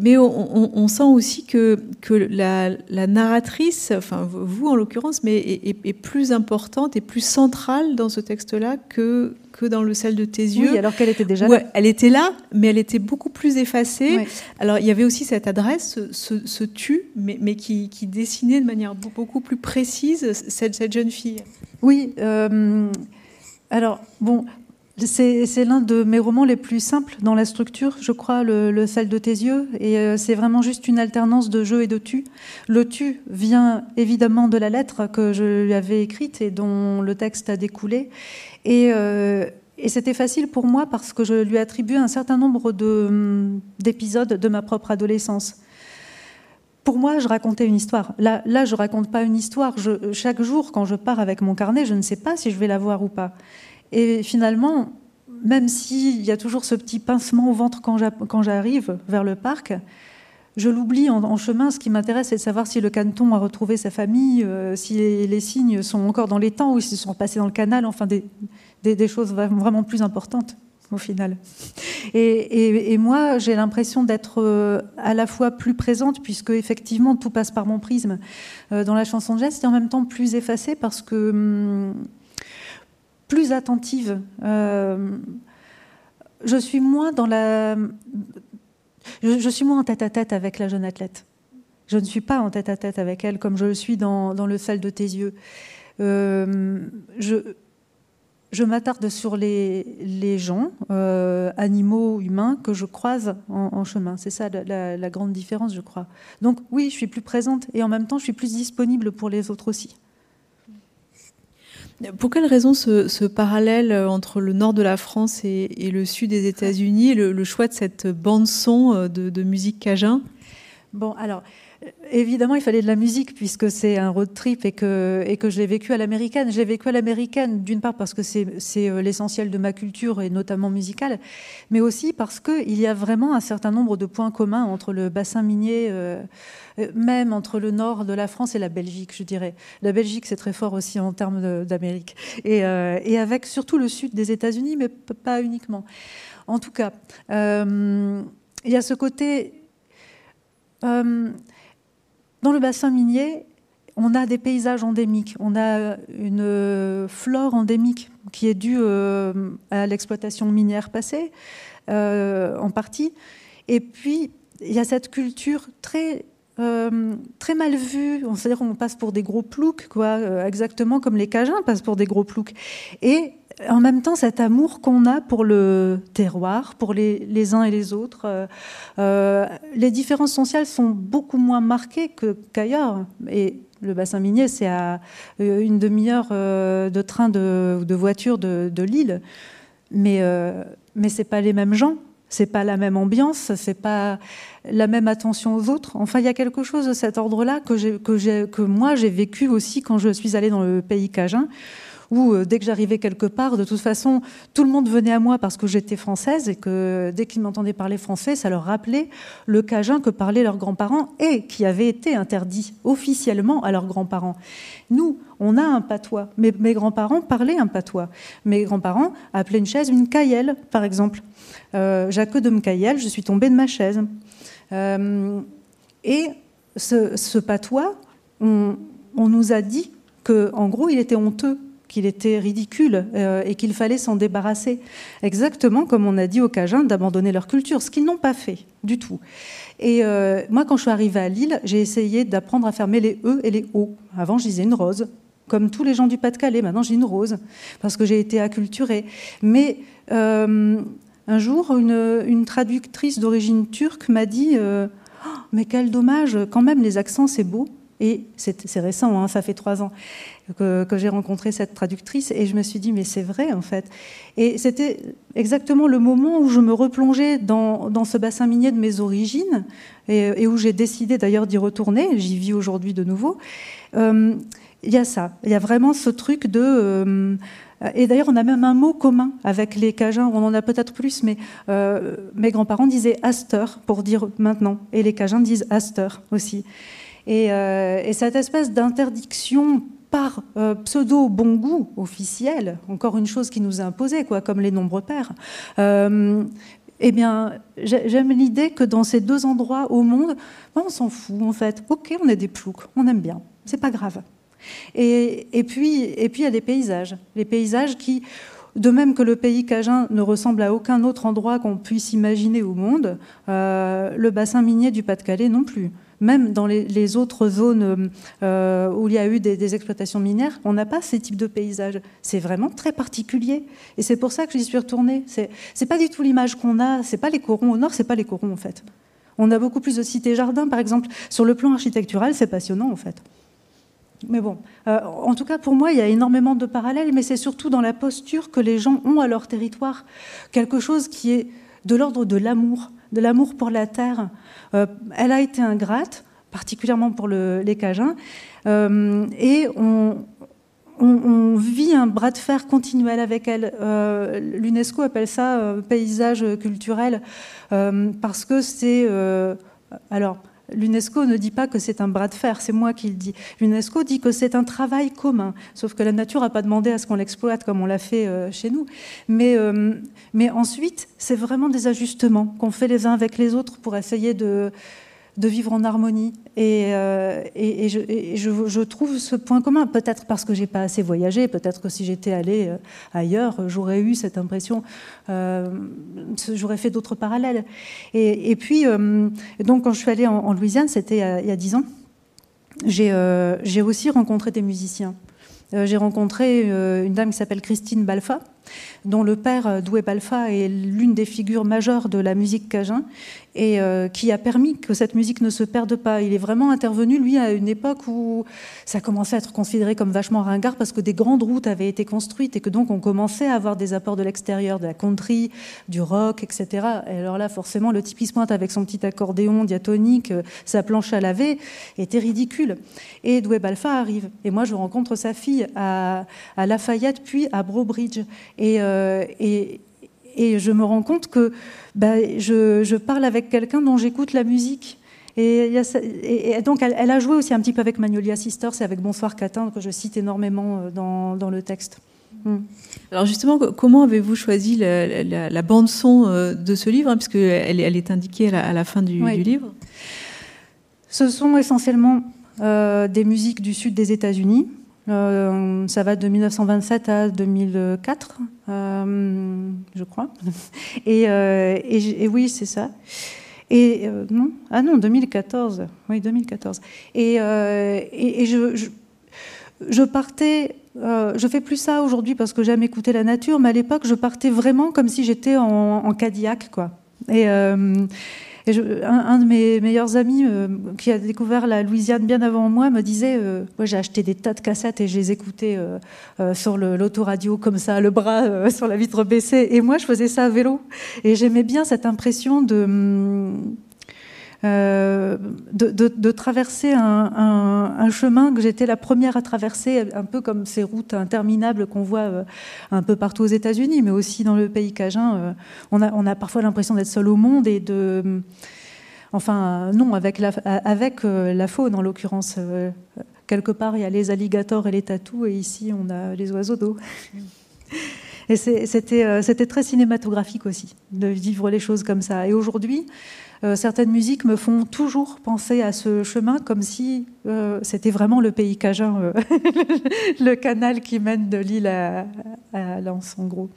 Mais on, sent aussi que, que la, narratrice, enfin vous en l'occurrence, mais est, plus importante et plus centrale dans ce texte-là que, que dans le sel de tes yeux. Oui, alors qu'elle était déjà là. Elle était là, mais elle était beaucoup plus effacée. Alors il y avait aussi cette adresse, ce, tu, mais, mais qui, qui, dessinait de manière beaucoup plus précise cette, cette jeune fille. Oui. Euh, alors, bon, c'est l'un de mes romans les plus simples dans la structure, je crois, le, sel de tes yeux. Et euh, c'est vraiment juste une alternance de jeu et de tu. Le tu vient évidemment de la lettre que je lui avais écrite et dont le texte a découlé. Et, euh, c'était facile pour moi parce que je lui attribuais un certain nombre d'épisodes de, ma propre adolescence. Pour moi, je racontais une histoire. Là, là je raconte pas une histoire. chaque jour, quand je pars avec mon carnet, je ne sais pas si je vais la voir ou pas. Et finalement, même s'il y a toujours ce petit pincement au ventre quand j'arrive vers le parc, je l'oublie en, chemin. Ce qui m'intéresse, c'est de savoir si le caneton a retrouvé sa famille, euh, si les, signes sont encore dans les temps ou s'ils sont passés dans le canal, enfin des, choses vraiment plus importantes au final. Et, moi, j'ai l'impression d'être euh, à la fois plus présente, puisque effectivement tout passe par mon prisme euh, dans la chanson de geste, et en même temps plus effacée parce que... Plus attentive. Euh, je suis moins dans la. Je, suis moins en tête à tête avec la jeune athlète. Je ne suis pas en tête à tête avec elle comme je le suis dans, le salle de tes yeux. Euh, je, m'attarde sur les, gens, euh, animaux, humains, que je croise en, chemin. C'est ça la, grande différence, je crois. Donc oui, je suis plus présente et en même temps, je suis plus disponible pour les autres aussi. Pour quelle raison ce, parallèle entre le nord de la France et, le sud des États-Unis, le, le, choix de cette bande-son euh, de, de musique cajun? Bon, alors, Évidemment, il fallait de la musique puisque c'est un road trip et que, et que je l'ai vécu à l'américaine. Je l'ai vécu à l'américaine d'une part parce que c'est euh, l'essentiel de ma culture et notamment musicale, mais aussi parce qu'il y a vraiment un certain nombre de points communs entre le bassin minier, euh, euh, même entre le nord de la France et la Belgique, je dirais. La Belgique, c'est très fort aussi en termes d'Amérique. Et, et, avec surtout le sud des États-Unis, mais pas uniquement. En tout cas, il y a ce côté... Dans le bassin minier, on a des paysages endémiques, on a une flore endémique qui est due euh, à l'exploitation minière passée, euh, en partie. Et puis, il y a cette culture très très mal vu. C'est-à-dire qu'on passe pour des gros ploucs, quoi, exactement comme les Cajuns passent pour des gros ploucs. En même temps cet amour qu'on a pour le terroir, pour les, uns et les autres. Euh, euh, les différences sociales sont beaucoup moins marquées qu'ailleurs. et le bassin minier, c'est à euh, une demi-heure de train de, de voiture de, Lille. Mais, mais ce n'est pas les mêmes gens, c'est pas la même ambiance, c'est pas la même attention aux autres. Enfin, il y a quelque chose de cet ordre-là que, que moi j'ai vécu aussi quand je suis allée dans le pays cajun où euh, dès que j'arrivais quelque part, de toute façon, tout le monde venait à moi parce que j'étais française et que dès qu'ils m'entendaient parler français, ça leur rappelait le cajun que parlaient leurs grands-parents et qui avait été interdit officiellement à leurs grands-parents. Nous, on a un patois. Mes, mes grands-parents parlaient un patois. Mes grands-parents appelaient une chaise une caillelle, par exemple. Euh, Jacques de Mcaillel, je suis tombée de ma chaise. Euh, et ce, patois, on, on, nous a dit qu'en gros, il était honteux qu'il était ridicule euh, et qu'il fallait s'en débarrasser. Exactement comme on a dit aux Cajuns d'abandonner leur culture, ce qu'ils n'ont pas fait du tout. Et euh, moi, quand je suis arrivée à Lille, j'ai essayé d'apprendre à fermer les E et les O. Avant, je disais une rose, comme tous les gens du Pas-de-Calais. Maintenant, j'ai une rose, parce que j'ai été acculturée. Mais euh, un jour, une, traductrice d'origine turque m'a dit oh, Mais quel dommage, quand même, les accents, c'est beau. Et c'est récent, hein, ça fait trois ans que, j'ai rencontré cette traductrice et je me suis dit mais c'est vrai en fait. Et c'était exactement le moment où je me replongeais dans, ce bassin minier de mes origines et, où j'ai décidé d'ailleurs d'y retourner. J'y vis aujourd'hui de nouveau. Euh, il y a ça, il y a vraiment ce truc de... Euh, et d'ailleurs, on a même un mot commun avec les Cajuns, on en a peut-être plus, mais euh, mes grands-parents disaient Aster pour dire maintenant, et les Cajuns disent Aster aussi. Et, et cette espèce d'interdiction par euh, pseudo bon goût officiel, encore une chose qui nous est imposée, quoi, comme les nombres pairs, euh, eh bien, j'aime l'idée que dans ces deux endroits au monde, ben, on s'en fout en fait. Ok, on est des ploucs, on aime bien, c'est pas grave. Et, puis, et puis il y a des paysages, les paysages qui, de même que le pays cajun ne ressemble à aucun autre endroit qu'on puisse imaginer au monde, euh, le bassin minier du Pas-de-Calais non plus même dans les, autres zones euh, où il y a eu des, exploitations minières, on n'a pas ces types de paysages. C'est vraiment très particulier. Et c'est pour ça que j'y suis retournée. C'est, n'est pas du tout l'image qu'on a. C'est pas les corons au nord, c'est pas les corons en fait. On a beaucoup plus de cités-jardins, par exemple. Sur le plan architectural, c'est passionnant en fait. Mais bon, euh, en tout cas pour moi, il y a énormément de parallèles, mais c'est surtout dans la posture que les gens ont à leur territoire, quelque chose qui est de l'ordre de l'amour, de l'amour pour la terre. Euh, elle a été ingrate, particulièrement pour les Cajuns, euh, et on, vit un bras de fer continuel avec elle. Euh, L'UNESCO appelle ça paysage culturel parce que c'est alors L'UNESCO ne dit pas que c'est un bras de fer, c'est moi qui le dis. L'UNESCO dit que c'est un travail commun, sauf que la nature n'a pas demandé à ce qu'on l'exploite comme on l'a fait euh, chez nous. Mais, euh, mais ensuite, c'est vraiment des ajustements qu'on fait les uns avec les autres pour essayer de, de vivre en harmonie. Et, euh, je, trouve ce point commun, peut-être parce que j'ai pas assez voyagé, peut-être que si j'étais allée euh, ailleurs, j'aurais eu cette impression, euh, j'aurais fait d'autres parallèles. Et, puis, donc quand je suis allée en, Louisiane, c'était il y a dix ans, j'ai aussi rencontré des musiciens. j'ai rencontré une dame qui s'appelle Christine Balfa, dont le père Doué Balfa est l'une des figures majeures de la musique cajun et euh, qui a permis que cette musique ne se perde pas. Il est vraiment intervenu, lui, à une époque où ça commençait à être considéré comme vachement ringard parce que des grandes routes avaient été construites et que donc on commençait à avoir des apports de l'extérieur, de la country, du rock, etc. Et alors là, forcément, le type pointe avec son petit accordéon diatonique, euh, sa planche à laver, était ridicule. Et Doué Balfa arrive. Et moi, je rencontre sa fille à, Lafayette, puis à Brobridge. Et, euh, et, et je me rends compte que bah, je, parle avec quelqu'un dont j'écoute la musique. Et, donc, elle, a joué aussi un petit peu avec Magnolia Sisters et avec Bonsoir Catin, que je cite énormément euh, dans, le texte. Hmm. Alors justement, comment avez-vous choisi la, bande son euh, de ce livre, hein, puisque elle, elle, est indiquée à la, fin du, livre? Ce sont essentiellement euh, des musiques du sud des États-Unis. Ça va de 1927 à 2004. Euh, je crois. <laughs> Euh, et, oui, c'est ça. Et non, ah non, 2014. Oui, 2014. Et, et, je, je, partais. je fais plus ça aujourd'hui parce que j'aime écouter la nature, mais à l'époque, je partais vraiment comme si j'étais en, en Cadillac, quoi. Et, un, de mes meilleurs amis euh, qui a découvert la Louisiane bien avant moi me disait euh, Moi, j'ai acheté des tas de cassettes et je les écoutais euh, sur l'autoradio comme ça, le bras sur la vitre baissée. Et moi, je faisais ça à vélo. Et j'aimais bien cette impression de. Hum, euh, de, traverser un, chemin que j'étais la première à traverser, un peu comme ces routes interminables qu'on voit euh, un peu partout aux États-Unis, mais aussi dans le pays cajun. Euh, on, a, parfois l'impression d'être seul au monde et de. Enfin, non, avec la, avec la faune en l'occurrence. quelque part, il y a les alligators et les tatous, et ici, on a les oiseaux d'eau. Et c'était très cinématographique aussi, de vivre les choses comme ça. Et aujourd'hui, euh, certaines musiques me font toujours penser à ce chemin comme si euh, c'était vraiment le pays cajun, euh, <laughs> le canal qui mène de l'île à, à Lens, en gros.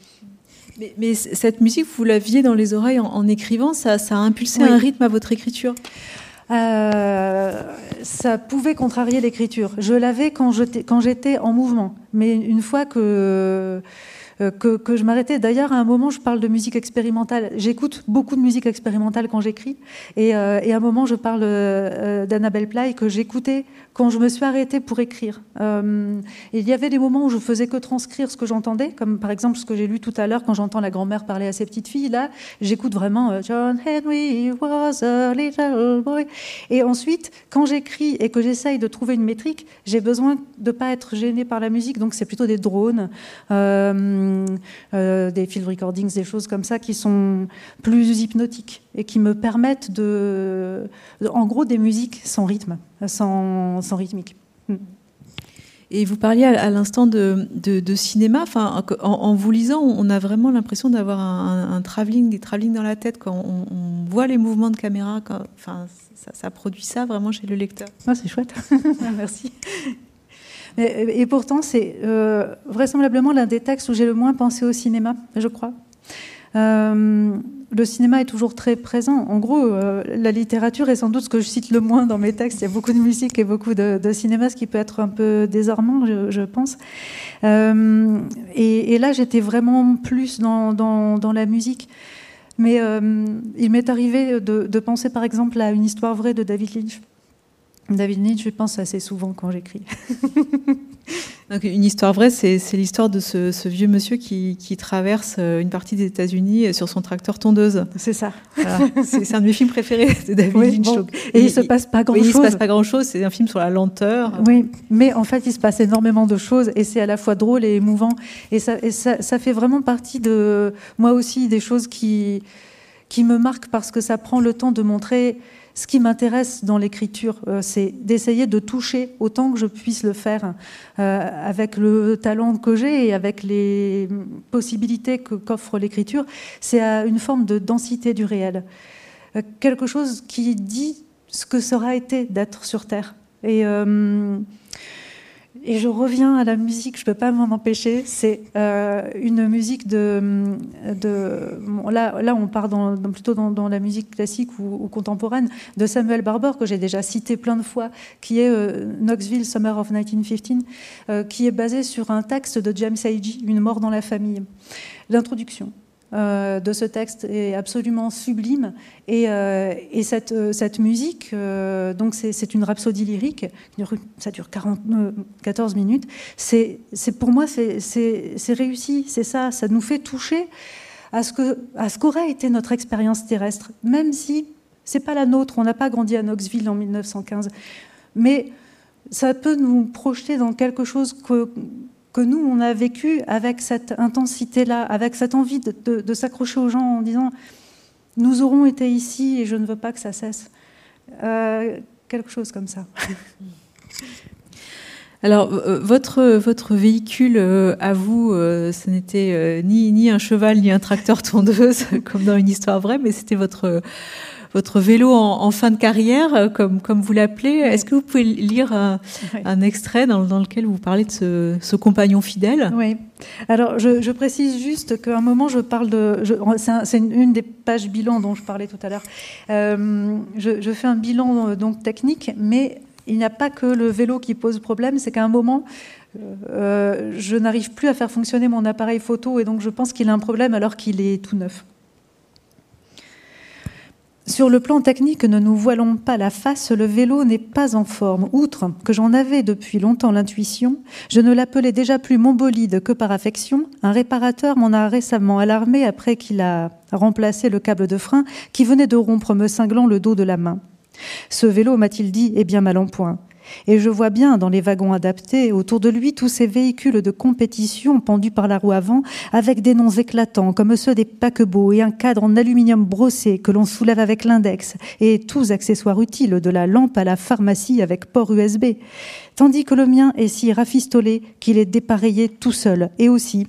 Mais, cette musique, vous l'aviez dans les oreilles en, écrivant, ça, a impulsé un rythme à votre écriture? Ça pouvait contrarier l'écriture. Je l'avais quand j'étais en mouvement. Mais une fois que euh, que, je m'arrêtais. D'ailleurs, à un moment, je parle de musique expérimentale. J'écoute beaucoup de musique expérimentale quand j'écris. Et, euh, à un moment, je parle euh, d'Annabelle Play que j'écoutais quand je me suis arrêtée pour écrire. il y avait des moments où je faisais que transcrire ce que j'entendais, comme par exemple ce que j'ai lu tout à l'heure quand j'entends la grand-mère parler à ses petites filles. Là, j'écoute vraiment John Henry was a little boy. Et ensuite, quand j'écris et que j'essaye de trouver une métrique, j'ai besoin de ne pas être gênée par la musique. Donc, c'est plutôt des drones. Des field recordings, des choses comme ça qui sont plus hypnotiques et qui me permettent de, en gros, des musiques sans rythme, sans, sans rythmique. Hmm. Et vous parliez à, l'instant de, de, cinéma. Enfin, en, vous lisant, on a vraiment l'impression d'avoir un, travelling, des travelling dans la tête. Quand on, voit les mouvements de caméra, quand, enfin, ça, ça, produit ça vraiment chez le lecteur. Ah, c'est chouette. <laughs> Merci. Et, pourtant, c'est euh, vraisemblablement l'un des textes où j'ai le moins pensé au cinéma, je crois. Euh, le cinéma est toujours très présent. En gros, euh, la littérature est sans doute ce que je cite le moins dans mes textes. Il y a beaucoup de musique et beaucoup de, cinéma, ce qui peut être un peu désarmant, je, pense. et, là, j'étais vraiment plus dans, la musique. Mais il m'est arrivé de, de, penser, par exemple, à une histoire vraie de David Lynch. David Nietzsche, je pense assez souvent quand j'écris. <laughs> une histoire vraie, c'est l'histoire de ce, vieux monsieur qui, traverse euh, une partie des États-Unis sur son tracteur tondeuse. C'est ça. C'est un de mes films préférés de David Lynch. Et, il, se passe pas grand-chose. il se passe pas grand-chose. C'est un film sur la lenteur. Oui, mais en fait, il se passe énormément de choses et c'est à la fois drôle et émouvant. Et ça, ça, fait vraiment partie de moi aussi des choses qui qui me marquent parce que ça prend le temps de montrer ce qui m'intéresse dans l'écriture, euh, c'est d'essayer de toucher autant que je puisse le faire euh, avec le talent que j'ai et avec les possibilités qu'offre l'écriture. C'est une forme de densité du réel. Euh, quelque chose qui dit ce que aura été d'être sur Terre. Et et je reviens à la musique, je ne peux pas m'en empêcher. C'est euh, une musique de. là, là, on part plutôt dans, la musique classique ou, contemporaine de Samuel Barber, que j'ai déjà cité plein de fois, qui est euh, Knoxville Summer of 1915, euh, qui est basé sur un texte de James Agee, Une mort dans la famille. L'introduction. Euh, de ce texte est absolument sublime. Et, euh, cette, euh, cette, musique, donc c'est une rhapsodie lyrique, ça dure 40, 14 minutes. C'est pour moi, c'est réussi, c'est ça, ça nous fait toucher à ce qu'aurait été notre expérience terrestre, même si c'est pas la nôtre, on n'a pas grandi à Knoxville en 1915. Mais ça peut nous projeter dans quelque chose que, que nous, on a vécu avec cette intensité-là, avec cette envie de, s'accrocher aux gens en disant nous aurons été ici et je ne veux pas que ça cesse. Euh, quelque chose comme ça. <laughs> Alors, euh, votre, votre véhicule euh, à vous, ce n'était ni, ni un cheval ni un tracteur tondeuse, <laughs> comme dans une histoire vraie, mais c'était votre, votre vélo en, fin de carrière, comme, comme vous l'appelez. Est-ce que vous pouvez lire un, extrait dans, dans, lequel vous parlez de ce, ce compagnon fidèle? Oui. Alors, je, précise juste qu'à un moment, je parle de. C'est une, des pages bilan dont je parlais tout à l'heure. Euh, je, fais un bilan euh, donc technique, mais il n'y a pas que le vélo qui pose problème. C'est qu'à un moment, euh, je n'arrive plus à faire fonctionner mon appareil photo et donc je pense qu'il a un problème alors qu'il est tout neuf. Sur le plan technique, ne nous voilons pas la face, le vélo n'est pas en forme. Outre que j'en avais depuis longtemps l'intuition, je ne l'appelais déjà plus mon bolide que par affection. Un réparateur m'en a récemment alarmé après qu'il a remplacé le câble de frein qui venait de rompre me cinglant le dos de la main. Ce vélo, m'a-t-il dit, est bien mal en point. Et je vois bien dans les wagons adaptés autour de lui tous ces véhicules de compétition pendus par la roue avant avec des noms éclatants comme ceux des paquebots et un cadre en aluminium brossé que l'on soulève avec l'index et tous accessoires utiles de la lampe à la pharmacie avec port USB. Tandis que le mien est si rafistolé qu'il est dépareillé tout seul. Et aussi,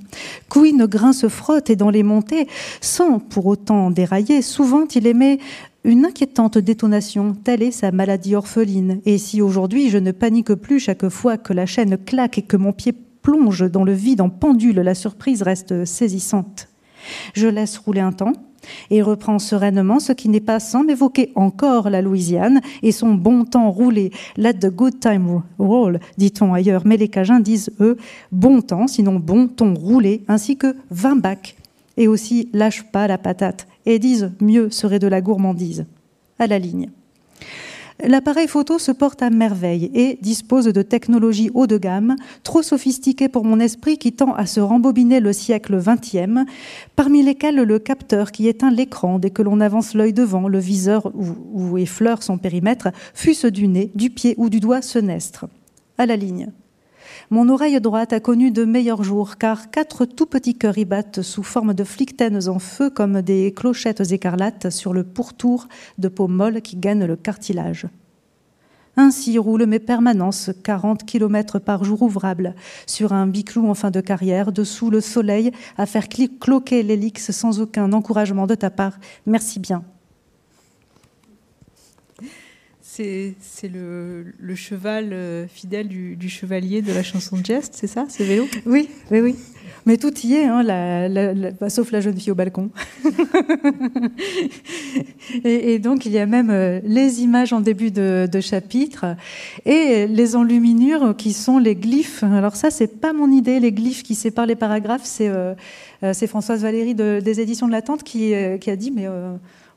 Queen grain se frotte et dans les montées, sans pour autant dérailler, souvent il émet une inquiétante détonation, telle est sa maladie orpheline. Et si aujourd'hui je ne panique plus chaque fois que la chaîne claque et que mon pied plonge dans le vide en pendule, la surprise reste saisissante. Je laisse rouler un temps et reprends sereinement ce qui n'est pas sans m'évoquer encore la Louisiane et son bon temps roulé. Let the good time roll, dit-on ailleurs, mais les Cajuns disent, eux, bon temps, sinon bon ton roulé, ainsi que 20 bacs. Et aussi, lâche pas la patate et disent mieux serait de la gourmandise. À la ligne. L'appareil photo se porte à merveille et dispose de technologies haut de gamme, trop sophistiquées pour mon esprit qui tend à se rembobiner le siècle XXe, parmi lesquelles le capteur qui éteint l'écran dès que l'on avance l'œil devant, le viseur ou effleure son périmètre, fût-ce du nez, du pied ou du doigt senestre. À la ligne. Mon oreille droite a connu de meilleurs jours, car quatre tout petits cœurs y battent sous forme de flictaines en feu comme des clochettes écarlates sur le pourtour de peau molle qui gagne le cartilage. Ainsi roulent mes permanences, 40 km par jour ouvrables, sur un biclou en fin de carrière, dessous le soleil, à faire cloquer l'hélix sans aucun encouragement de ta part. Merci bien. C'est le, cheval euh, fidèle du, chevalier de la chanson de geste, c'est ça, ce vélo? Oui, oui, oui. Mais tout y est, hein, bah, sauf la jeune fille au balcon. <laughs> et, donc, il y a même euh, les images en début de, chapitre et les enluminures qui sont les glyphes. Alors ça, c'est pas mon idée, les glyphes qui séparent les paragraphes. C'est euh, Françoise Valérie des éditions de la Tente qui, qui a dit, mais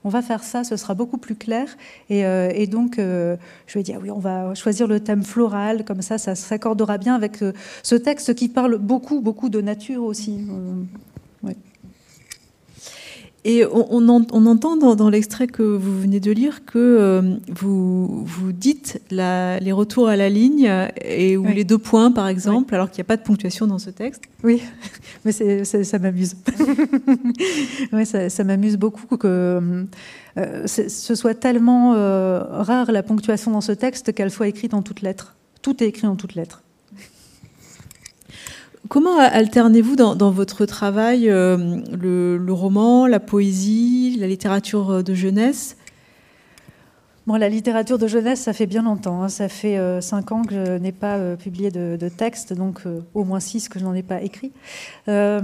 on va faire ça, ce sera beaucoup plus clair. Et, euh, donc, euh, je vais dire, oui, on va choisir le thème floral, comme ça, ça s'accordera bien avec euh, ce texte qui parle beaucoup, beaucoup de nature aussi. Et on, entend dans, l'extrait que vous venez de lire que euh, vous, vous dites les retours à la ligne et ou les deux points, par exemple, alors qu'il n'y a pas de ponctuation dans ce texte. Oui, <laughs> mais ça m'amuse. <laughs> oui, ça, m'amuse beaucoup que euh, ce soit tellement euh, rare la ponctuation dans ce texte qu'elle soit écrite en toutes lettres. Tout est écrit en toutes lettres. Comment alternez-vous dans, votre travail euh, le, roman, la poésie, la littérature de jeunesse? Bon, la littérature de jeunesse, ça fait bien longtemps. Hein. Ça fait euh, cinq ans que je n'ai pas euh, publié de, texte, donc au moins six que je n'en ai pas écrit. en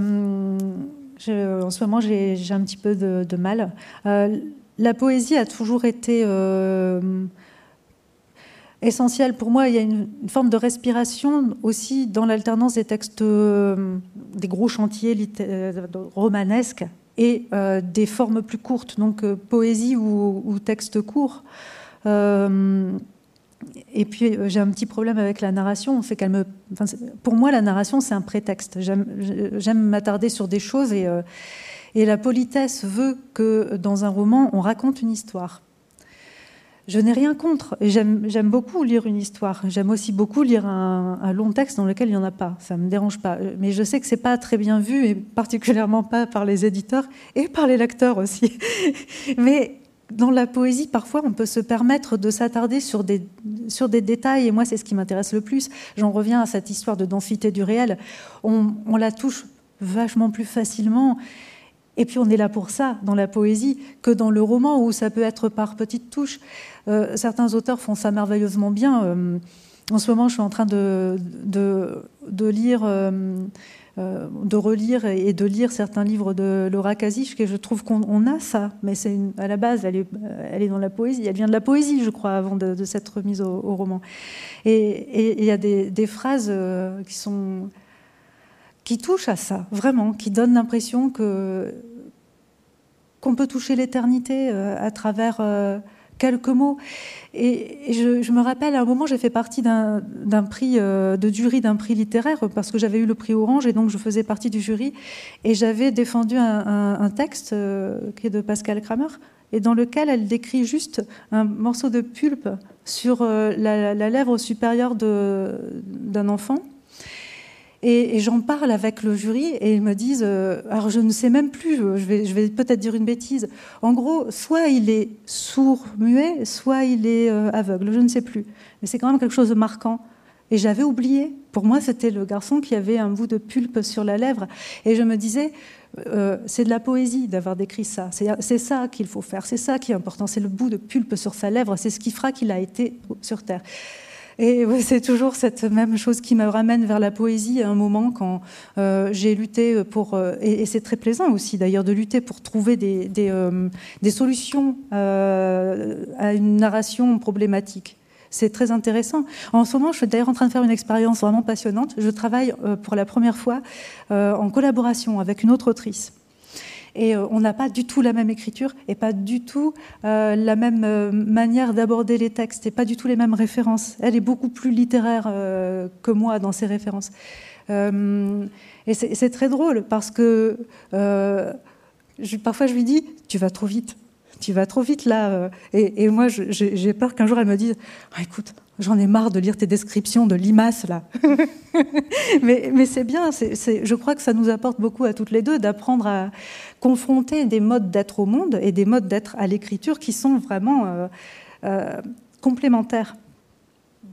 ce moment, j'ai un petit peu de mal. la poésie a toujours été essentiel pour moi. Il y a une, forme de respiration aussi dans l'alternance des textes, euh, des gros chantiers euh, romanesques et euh, des formes plus courtes, donc poésie ou, texte court. et puis j'ai un petit problème avec la narration, qu'elle me, pour moi la narration c'est un prétexte. J'aime m'attarder sur des choses et la politesse veut que dans un roman on raconte une histoire. Je n'ai rien contre. J'aime beaucoup lire une histoire. J'aime aussi beaucoup lire un, long texte dans lequel il n'y en a pas. Ça ne me dérange pas. Mais je sais que ce n'est pas très bien vu, et particulièrement pas par les éditeurs et par les lecteurs aussi. <laughs> Mais dans la poésie, parfois, on peut se permettre de s'attarder sur des, sur des détails, et moi, c'est ce qui m'intéresse le plus. J'en reviens à cette histoire de densité du réel. On, on la touche vachement plus facilement Et puis on est là pour ça dans la poésie que dans le roman où ça peut être par petites touches. Euh, certains auteurs font ça merveilleusement bien. Euh, en ce moment, je suis en train de, de, lire, euh, de relire et de lire certains livres de Laura Kazich, et je trouve qu'on a ça. Mais à la base, elle est, dans la poésie. Elle vient de la poésie, je crois, avant de, s'être remise au, roman. Et il y a des phrases qui sont qui touche à ça, vraiment, qui donne l'impression que qu'on peut toucher l'éternité euh, à travers euh, quelques mots. Et, je, me rappelle, à un moment, j'ai fait partie d'un prix euh, de jury d'un prix littéraire parce que j'avais eu le prix Orange et donc je faisais partie du jury et j'avais défendu un, texte qui est de Pascal Kramer et dans lequel elle décrit juste un morceau de pulpe sur la, la lèvre supérieure d'un enfant et, j'en parle avec le jury et ils me disent, euh, alors je ne sais même plus, je vais, peut-être dire une bêtise. En gros, soit il est sourd, muet, soit il est euh, aveugle, je ne sais plus. Mais c'est quand même quelque chose de marquant. Et j'avais oublié. Pour moi, c'était le garçon qui avait un bout de pulpe sur la lèvre. Et je me disais, euh, c'est de la poésie d'avoir décrit ça. C'est ça qu'il faut faire. C'est ça qui est important. C'est le bout de pulpe sur sa lèvre. C'est ce qui fera qu'il a été sur Terre. Et c'est toujours cette même chose qui me ramène vers la poésie à un moment quand euh, j'ai lutté pour, euh, et, c'est très plaisant aussi d'ailleurs de lutter pour trouver des, des, euh, solutions à une narration problématique. C'est très intéressant. En ce moment, je suis d'ailleurs en train de faire une expérience vraiment passionnante. Je travaille pour la première fois en collaboration avec une autre autrice. Et euh, on n'a pas du tout la même écriture et pas du tout euh, la même euh, manière d'aborder les textes et pas du tout les mêmes références. Elle est beaucoup plus littéraire que moi dans ses références. et c'est très drôle parce que parfois je lui dis Tu vas trop vite tu vas trop vite là. Et, moi, j'ai peur qu'un jour elle me dise ah, Écoute, j'en ai marre de lire tes descriptions de limaces là. <laughs> mais, c'est bien, je crois que ça nous apporte beaucoup à toutes les deux d'apprendre à confronter des modes d'être au monde et des modes d'être à l'écriture qui sont vraiment euh, euh, complémentaires.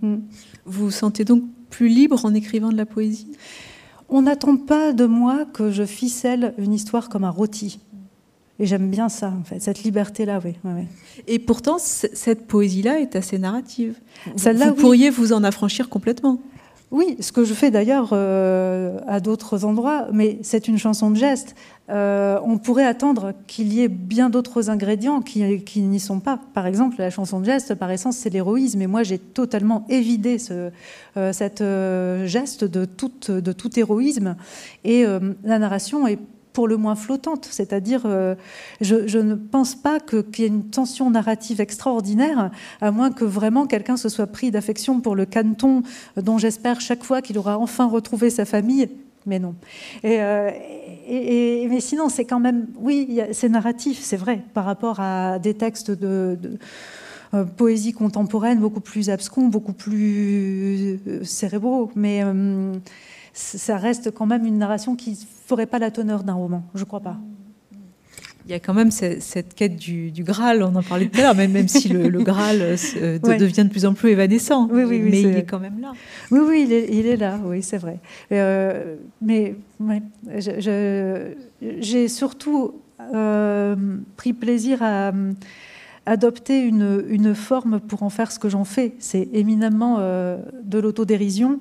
Mm. Vous vous sentez donc plus libre en écrivant de la poésie? On n'attend pas de moi que je ficelle une histoire comme un rôti. Et j'aime bien ça, en fait, cette liberté-là, oui. Et pourtant, cette poésie-là est assez narrative. Vous pourriez vous en affranchir complètement. Oui, ce que je fais d'ailleurs euh, à d'autres endroits, mais c'est une chanson de geste. Euh, on pourrait attendre qu'il y ait bien d'autres ingrédients qui, n'y sont pas. Par exemple, la chanson de geste, par essence, c'est l'héroïsme. Et moi, j'ai totalement évidé ce, euh, geste de tout héroïsme. Et la narration est pour le moins flottante. C'est-à-dire, euh, je, ne pense pas qu'il y ait une tension narrative extraordinaire, à moins que vraiment quelqu'un se soit pris d'affection pour le canton, euh, dont j'espère chaque fois qu'il aura enfin retrouvé sa famille. Mais non. Et, euh, mais sinon, c'est quand même, oui, c'est narratif, c'est vrai, par rapport à des textes de, poésie contemporaine beaucoup plus abscons, beaucoup plus cérébraux. Mais ça reste quand même une narration qui ne ferait pas la teneur d'un roman, je crois pas. Il y a quand même cette, quête du, Graal, on en parlait tout à l'heure, même, même si le, Graal euh, devient de plus en plus évanescent. Oui, oui, mais il est quand même là. Oui, oui, il est, il est là, oui, c'est vrai. Euh, mais j'ai surtout euh, pris plaisir à adopter une, une, forme pour en faire ce que j'en fais. C'est éminemment de l'autodérision.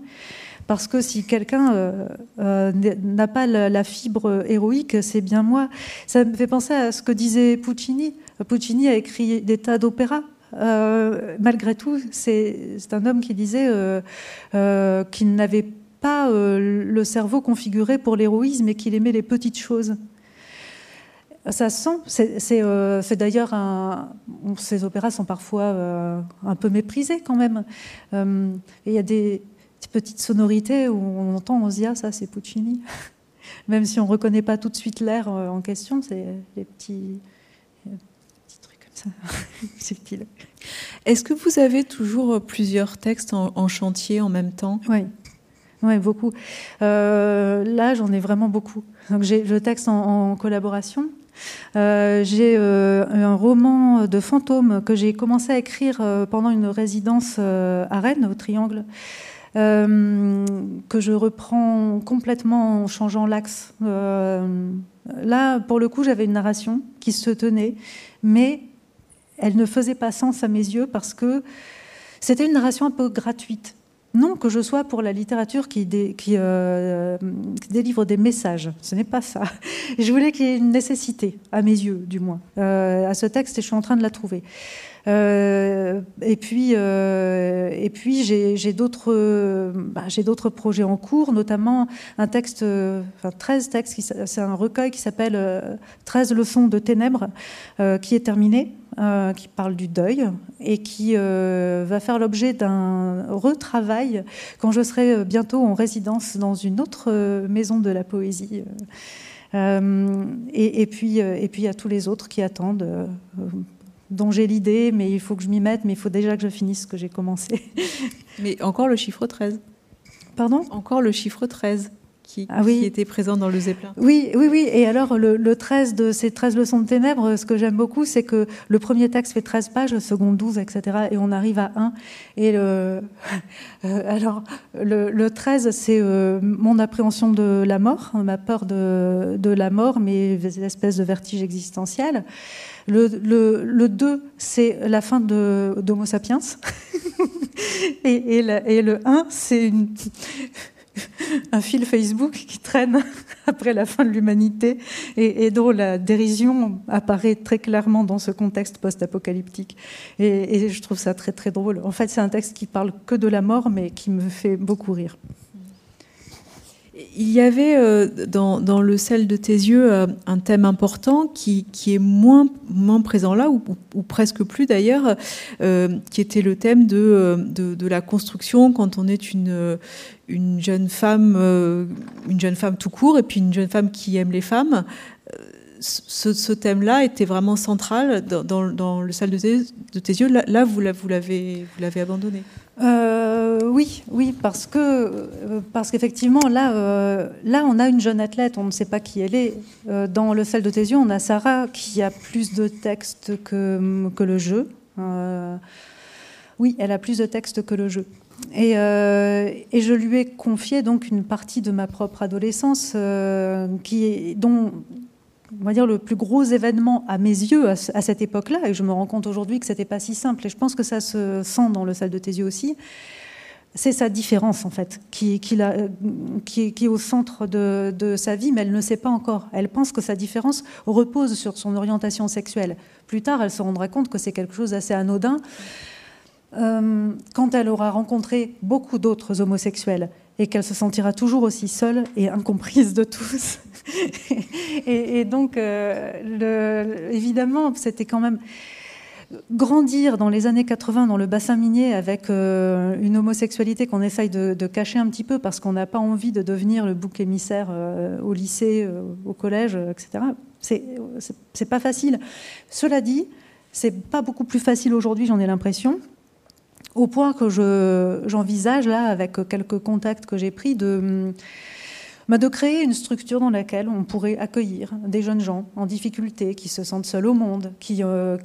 Parce que si quelqu'un euh, euh, n'a pas la, fibre héroïque, c'est bien moi. Ça me fait penser à ce que disait Puccini. Puccini a écrit des tas d'opéras. Euh, malgré tout, c'est un homme qui disait qu'il n'avait pas le cerveau configuré pour l'héroïsme et qu'il aimait les petites choses. Ça sent, c'est d'ailleurs. Ces opéras sont parfois un peu méprisés quand même. Il y a des, petite sonorité où on entend, on se dit ah ça c'est Puccini, <laughs> même si on ne reconnaît pas tout de suite l'air euh, en question, c'est les petits, petits trucs comme ça, <laughs> subtils. Est-ce que vous avez toujours plusieurs textes en, chantier en même temps? Oui. Oui, beaucoup. Euh, là, j'en ai vraiment beaucoup. Donc, j'ai le texte en, collaboration. Euh, j'ai un roman de fantômes que j'ai commencé à écrire pendant une résidence à Rennes, au Triangle, que je reprends complètement en changeant l'axe. là, pour le coup, j'avais une narration qui se tenait, mais elle ne faisait pas sens à mes yeux parce que c'était une narration un peu gratuite. Non que je sois pour la littérature qui, euh, délivre des messages. Ce n'est pas ça. Je voulais qu'il y ait une nécessité, à mes yeux du moins, euh, à ce texte et je suis en train de la trouver. Euh, et puis, et puis j'ai d'autres bah, projets en cours, notamment un texte, enfin 13 textes, c'est un recueil qui s'appelle 13 leçons de ténèbres, qui est terminé. Euh, qui parle du deuil et qui euh, va faire l'objet d'un retravail quand je serai bientôt en résidence dans une autre euh, maison de la poésie. Et, puis, et puis il y a tous les autres qui attendent, dont j'ai l'idée, mais il faut que je m'y mette, mais il faut déjà que je finisse ce que j'ai commencé. <laughs> Mais encore le chiffre 13. Pardon? Encore le chiffre 13 qui, ah oui. était présent dans le Zeppelin. Oui, oui, oui. Et alors, le, 13 de ces 13 leçons de ténèbres, ce que j'aime beaucoup, c'est que le premier texte fait 13 pages, le second 12, etc. Et on arrive à 1. Et le, <laughs> euh, alors, le, 13, c'est euh, mon appréhension de la mort, ma peur de, de la mort, mes espèces de vertige existentiel. Le, le, 2, c'est la fin d'Homo sapiens. et, <laughs> et, et, le 1, c'est une, <laughs> un fil Facebook qui traîne <laughs> après la fin de l'humanité et, dont la dérision apparaît très clairement dans ce contexte post-apocalyptique. Et, je trouve ça très très drôle. En fait, c'est un texte qui parle que de la mort, mais qui me fait beaucoup rire. Il y avait euh, dans, le sel de tes yeux euh, un thème important qui, est moins, moins présent là, ou, presque plus d'ailleurs, euh, qui était le thème de, de, la construction quand on est une, une jeune femme, une jeune femme tout court, et puis une jeune femme qui aime les femmes. Euh, ce, thème-là était vraiment central dans, le salle de tes, yeux. Là, vous l'avez abandonné. Euh, oui, oui, parce que parce qu'effectivement là, là, on a une jeune athlète, on ne sait pas qui elle est. dans le salle de tes yeux, on a Sarah qui a plus de textes que le jeu. oui, elle a plus de textes que le jeu. Euh, et, je lui ai confié donc une partie de ma propre adolescence, euh, qui dont on va dire le plus gros événement à mes yeux à, cette époque-là, et je me rends compte aujourd'hui que c'était pas si simple, et je pense que ça se sent dans le salle de tes yeux aussi, c'est sa différence en fait, qui, est au centre de, de, sa vie, mais elle ne sait pas encore. Elle pense que sa différence repose sur son orientation sexuelle. Plus tard, elle se rendra compte que c'est quelque chose d'assez anodin. Euh, quand elle aura rencontré beaucoup d'autres homosexuels et qu'elle se sentira toujours aussi seule et incomprise de tous. <laughs> et, donc, euh, évidemment, c'était quand même grandir dans les années 80 dans le bassin minier avec euh, une homosexualité qu'on essaye de, cacher un petit peu parce qu'on n'a pas envie de devenir le bouc émissaire au lycée, au collège, etc. C'est pas facile. Cela dit, c'est pas beaucoup plus facile aujourd'hui, j'en ai l'impression au point que j'envisage, là, avec quelques contacts que j'ai pris, de, bah, de créer une structure dans laquelle on pourrait accueillir des jeunes gens en difficulté, qui se sentent seuls au monde, qui, euh,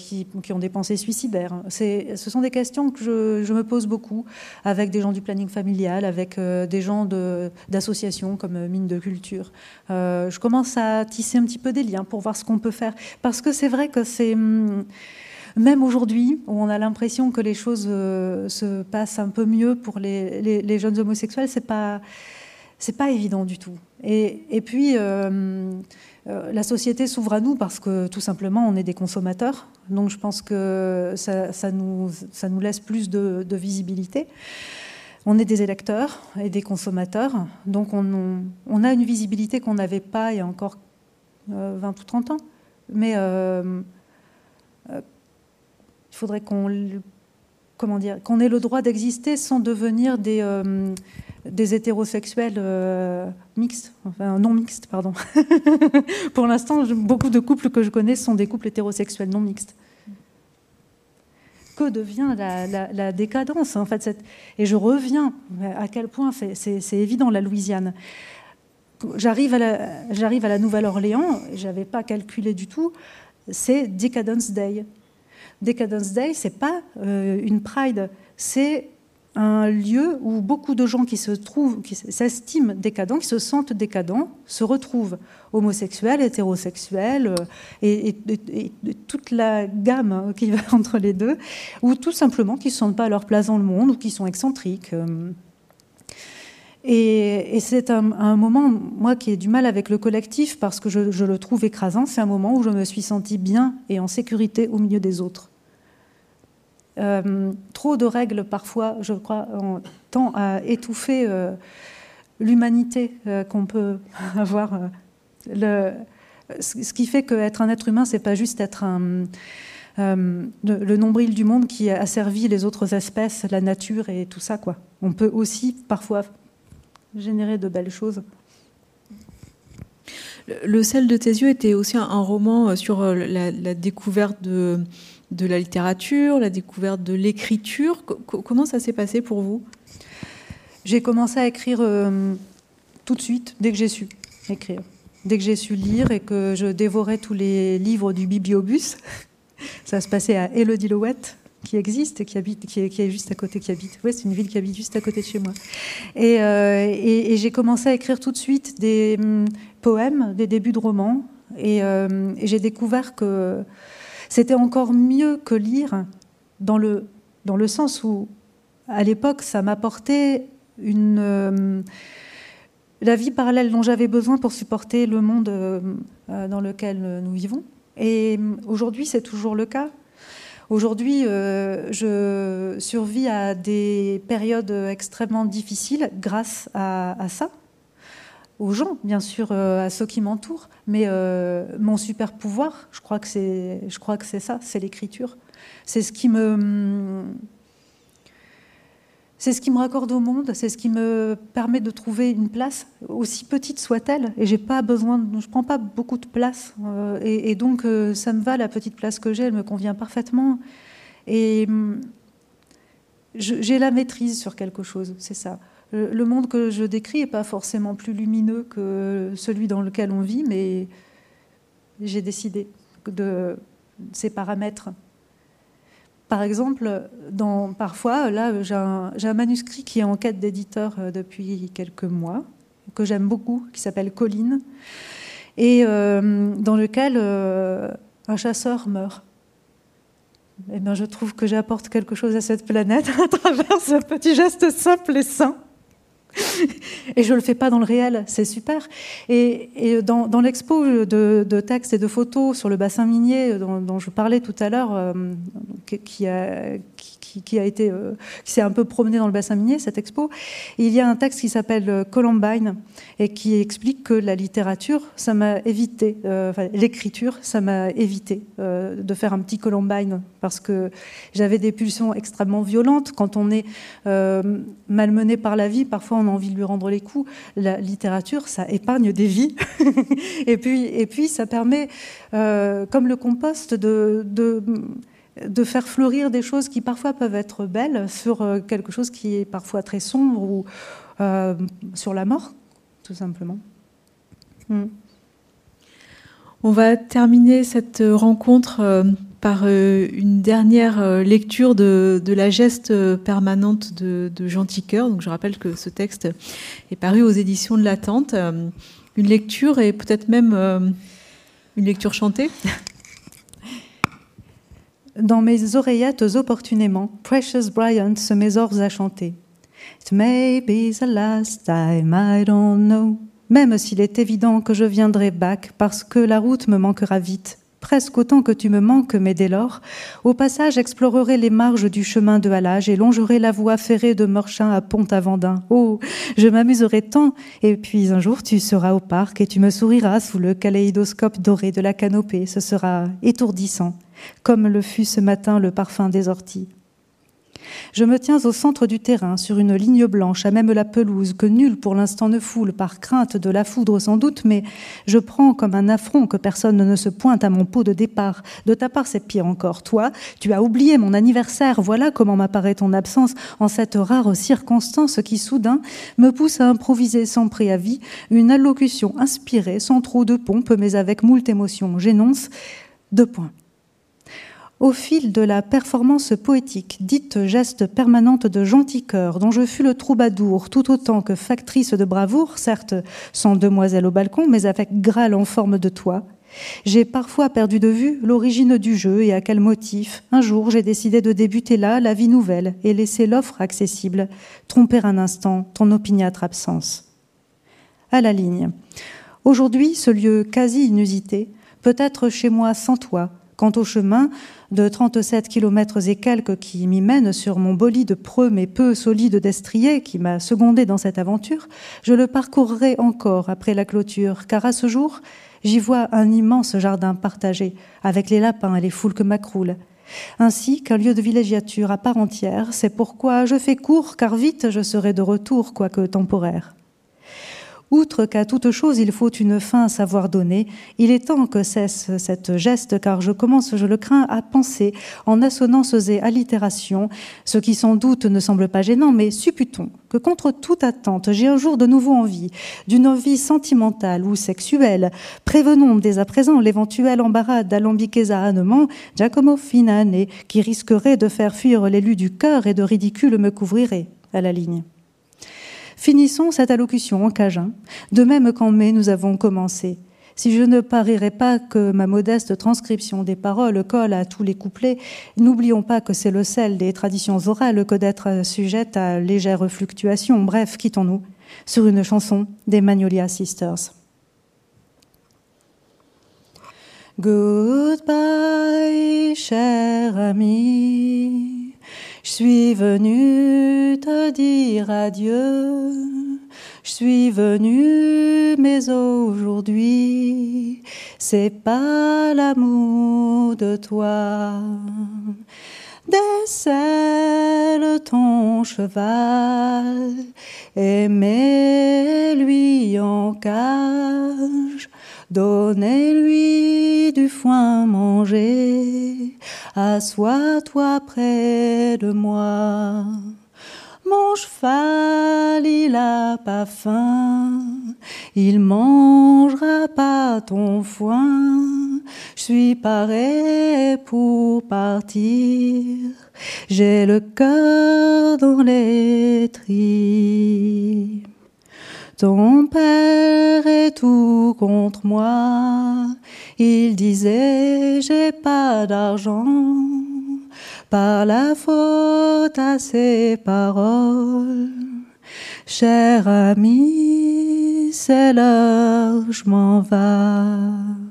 ont des pensées suicidaires. Ce sont des questions que je, me pose beaucoup avec des gens du planning familial, avec euh, des gens d'associations comme Mine de Culture. Euh, je commence à tisser un petit peu des liens pour voir ce qu'on peut faire. Parce que c'est vrai que c'est... Hum, même aujourd'hui, où on a l'impression que les choses euh, se passent un peu mieux pour les, jeunes homosexuels, c'est pas pas évident du tout. Et, puis euh, euh, la société s'ouvre à nous parce que tout simplement on est des consommateurs. Donc je pense que ça, nous, ça nous laisse plus de, visibilité. On est des électeurs et des consommateurs, donc on, on, a une visibilité qu'on n'avait pas il y a encore 20 ou 30 ans. Mais il faudrait qu'on comment dire qu'on ait le droit d'exister sans devenir des euh, des hétérosexuels euh, mixtes, enfin non mixtes, pardon. <laughs> Pour l'instant, beaucoup de couples que je connais sont des couples hétérosexuels non mixtes. Que devient la, décadence en fait Et je reviens à quel point c'est évident la Louisiane. J'arrive à la, la Nouvelle-Orléans, j'avais pas calculé du tout. C'est Decadence Day. Decadence Day, c'est pas euh, une Pride, c'est un lieu où beaucoup de gens qui se trouvent, qui s'estiment décadents, qui se sentent décadents, se retrouvent homosexuels, hétérosexuels euh, et, toute la gamme qui <laughs> va entre les deux, ou tout simplement qui ne se sentent pas à leur place dans le monde ou qui sont excentriques. Euh. Et, c'est un, moment, moi qui ai du mal avec le collectif parce que je le trouve écrasant, c'est un moment où je me suis sentie bien et en sécurité au milieu des autres. Euh, trop de règles, parfois, je crois, tend à étouffer euh, l'humanité euh, qu'on peut <laughs> avoir. Ce qui fait qu'être un être humain, c'est pas juste être le nombril du monde qui a servi les autres espèces, la nature et tout ça. Quoi. On peut aussi parfois générer de belles choses. Le sel de tes yeux était aussi un, roman sur la découverte de, de la littérature, la découverte de l'écriture. Comment ça s'est passé pour vous? J'ai commencé à écrire euh, tout de suite, dès que j'ai su écrire. Dès que j'ai su lire et que je dévorais tous les livres du bibliobus. <laughs> Ça se passait à Elodie qui existe et qui, habite, qui est, juste à côté, qui habite. Oui, c'est une ville qui habite juste à côté de chez moi. Et, euh, j'ai commencé à écrire tout de suite des hum, poèmes, des débuts de romans. Et, euh, et j'ai découvert que c'était encore mieux que lire, dans le, dans le sens où, à l'époque, ça m'apportait une, euh, la vie parallèle dont j'avais besoin pour supporter le monde euh, euh, dans lequel nous vivons. Et aujourd'hui, c'est toujours le cas. Aujourd'hui, je survis à des périodes extrêmement difficiles grâce à ça aux gens, bien sûr, euh, à ceux qui m'entourent. Mais euh, mon super pouvoir, je crois que c'est, je crois que c'est ça, c'est l'écriture. C'est ce qui me, c'est ce qui me raccorde au monde, c'est ce qui me permet de trouver une place, aussi petite soit-elle. Et j'ai pas besoin, de, je prends pas beaucoup de place. Euh, et, donc ça me va la petite place que j'ai, elle me convient parfaitement. Et j'ai la maîtrise sur quelque chose, c'est ça le monde que je décris n'est pas forcément plus lumineux que celui dans lequel on vit, mais j'ai décidé de ces paramètres. Par exemple, dans, parfois, là, j'ai un, manuscrit qui est en quête d'éditeur euh, depuis quelques mois, que j'aime beaucoup, qui s'appelle Colline, et euh, dans lequel euh, un chasseur meurt. Eh bien, je trouve que j'apporte quelque chose à cette planète <laughs> à travers ce petit geste simple et sain. <laughs> et je le fais pas dans le réel, c'est super. Et, dans, l'expo de, textes et de photos sur le bassin minier dont, je parlais tout à l'heure, euh, qui, a été, euh, qui s'est un peu promené dans le bassin minier, cette expo. il y a un texte qui s'appelle euh, Columbine et qui explique que la littérature, ça m'a évité, euh, l'écriture, ça m'a évité de faire un petit Columbine parce que j'avais des pulsions extrêmement violentes. Quand on est malmené par la vie, parfois on a envie de lui rendre les coups. La littérature, ça épargne des vies. <laughs> et, puis, et puis, ça permet, comme le compost, de de faire fleurir des choses qui parfois peuvent être belles sur euh, quelque chose qui est parfois très sombre ou euh, sur la mort, tout simplement. Hmm. On va terminer cette rencontre euh, par une dernière lecture de, la geste permanente de, de. Donc, je rappelle que ce texte est paru aux éditions de l'Attente. Une lecture et peut-être même une lecture chantée <laughs> Dans mes oreillettes opportunément, Precious Bryant se met à chanter. It may be the last time, I don't know. Même s'il est évident que je viendrai back parce que la route me manquera vite, presque autant que tu me manques, mais dès lors, au passage explorerai les marges du chemin de halage et longerai la voie ferrée de Morchin à Pont-à-Vendin. Oh, je m'amuserai tant, et puis un jour tu seras au parc et tu me souriras sous le kaléidoscope doré de la canopée, ce sera étourdissant comme le fut ce matin le parfum des orties. Je me tiens au centre du terrain, sur une ligne blanche, à même la pelouse, que nul pour l'instant ne foule, par crainte de la foudre sans doute, mais je prends comme un affront que personne ne se pointe à mon pot de départ. De ta part, c'est pire encore. Toi, tu as oublié mon anniversaire, voilà comment m'apparaît ton absence en cette rare circonstance qui, soudain, me pousse à improviser sans préavis une allocution inspirée, sans trop de pompe, mais avec moult émotion. J'énonce deux points. Au fil de la performance poétique, dite geste permanente de gentil cœur, dont je fus le troubadour, tout autant que factrice de bravoure, certes sans demoiselle au balcon, mais avec Graal en forme de toit, j'ai parfois perdu de vue l'origine du jeu et à quel motif. Un jour, j'ai décidé de débuter là la vie nouvelle et laisser l'offre accessible tromper un instant ton opiniâtre absence. À la ligne. Aujourd'hui, ce lieu quasi inusité peut être chez moi sans toi. Quant au chemin de 37 kilomètres et quelques qui m'y mène sur mon bolide preux mais peu solide d'estrier qui m'a secondé dans cette aventure, je le parcourrai encore après la clôture, car à ce jour, j'y vois un immense jardin partagé avec les lapins et les foules que macroulent, ainsi qu'un lieu de villégiature à part entière. C'est pourquoi je fais court, car vite je serai de retour, quoique temporaire. Outre qu'à toute chose il faut une fin à savoir donner, il est temps que cesse cette geste, car je commence, je le crains, à penser en assonances et allitérations, ce qui sans doute ne semble pas gênant, mais supputons que contre toute attente, j'ai un jour de nouveau envie d'une envie sentimentale ou sexuelle. Prévenons dès à présent l'éventuel embarras d'alambiqués arranements, Giacomo Finane, qui risquerait de faire fuir l'élu du cœur et de ridicule me couvrirait à la ligne. Finissons cette allocution en cajun, de même qu'en mai nous avons commencé. Si je ne parierais pas que ma modeste transcription des paroles colle à tous les couplets, n'oublions pas que c'est le sel des traditions orales que d'être sujette à légères fluctuations. Bref, quittons-nous sur une chanson des Magnolia Sisters. Goodbye, cher ami. Je suis venu te dire adieu. Je suis venu, mais aujourd'hui, c'est pas l'amour de toi. Décèle ton cheval et mets-lui en cage. Donnez-lui du foin manger, assois-toi près de moi. Mon cheval, il a pas faim, il mangera pas ton foin. Je suis paré pour partir, j'ai le cœur dans les tris. Ton père est tout contre moi. Il disait j'ai pas d'argent. Par la faute à ses paroles. Cher ami, c'est l'heure, je m'en vais.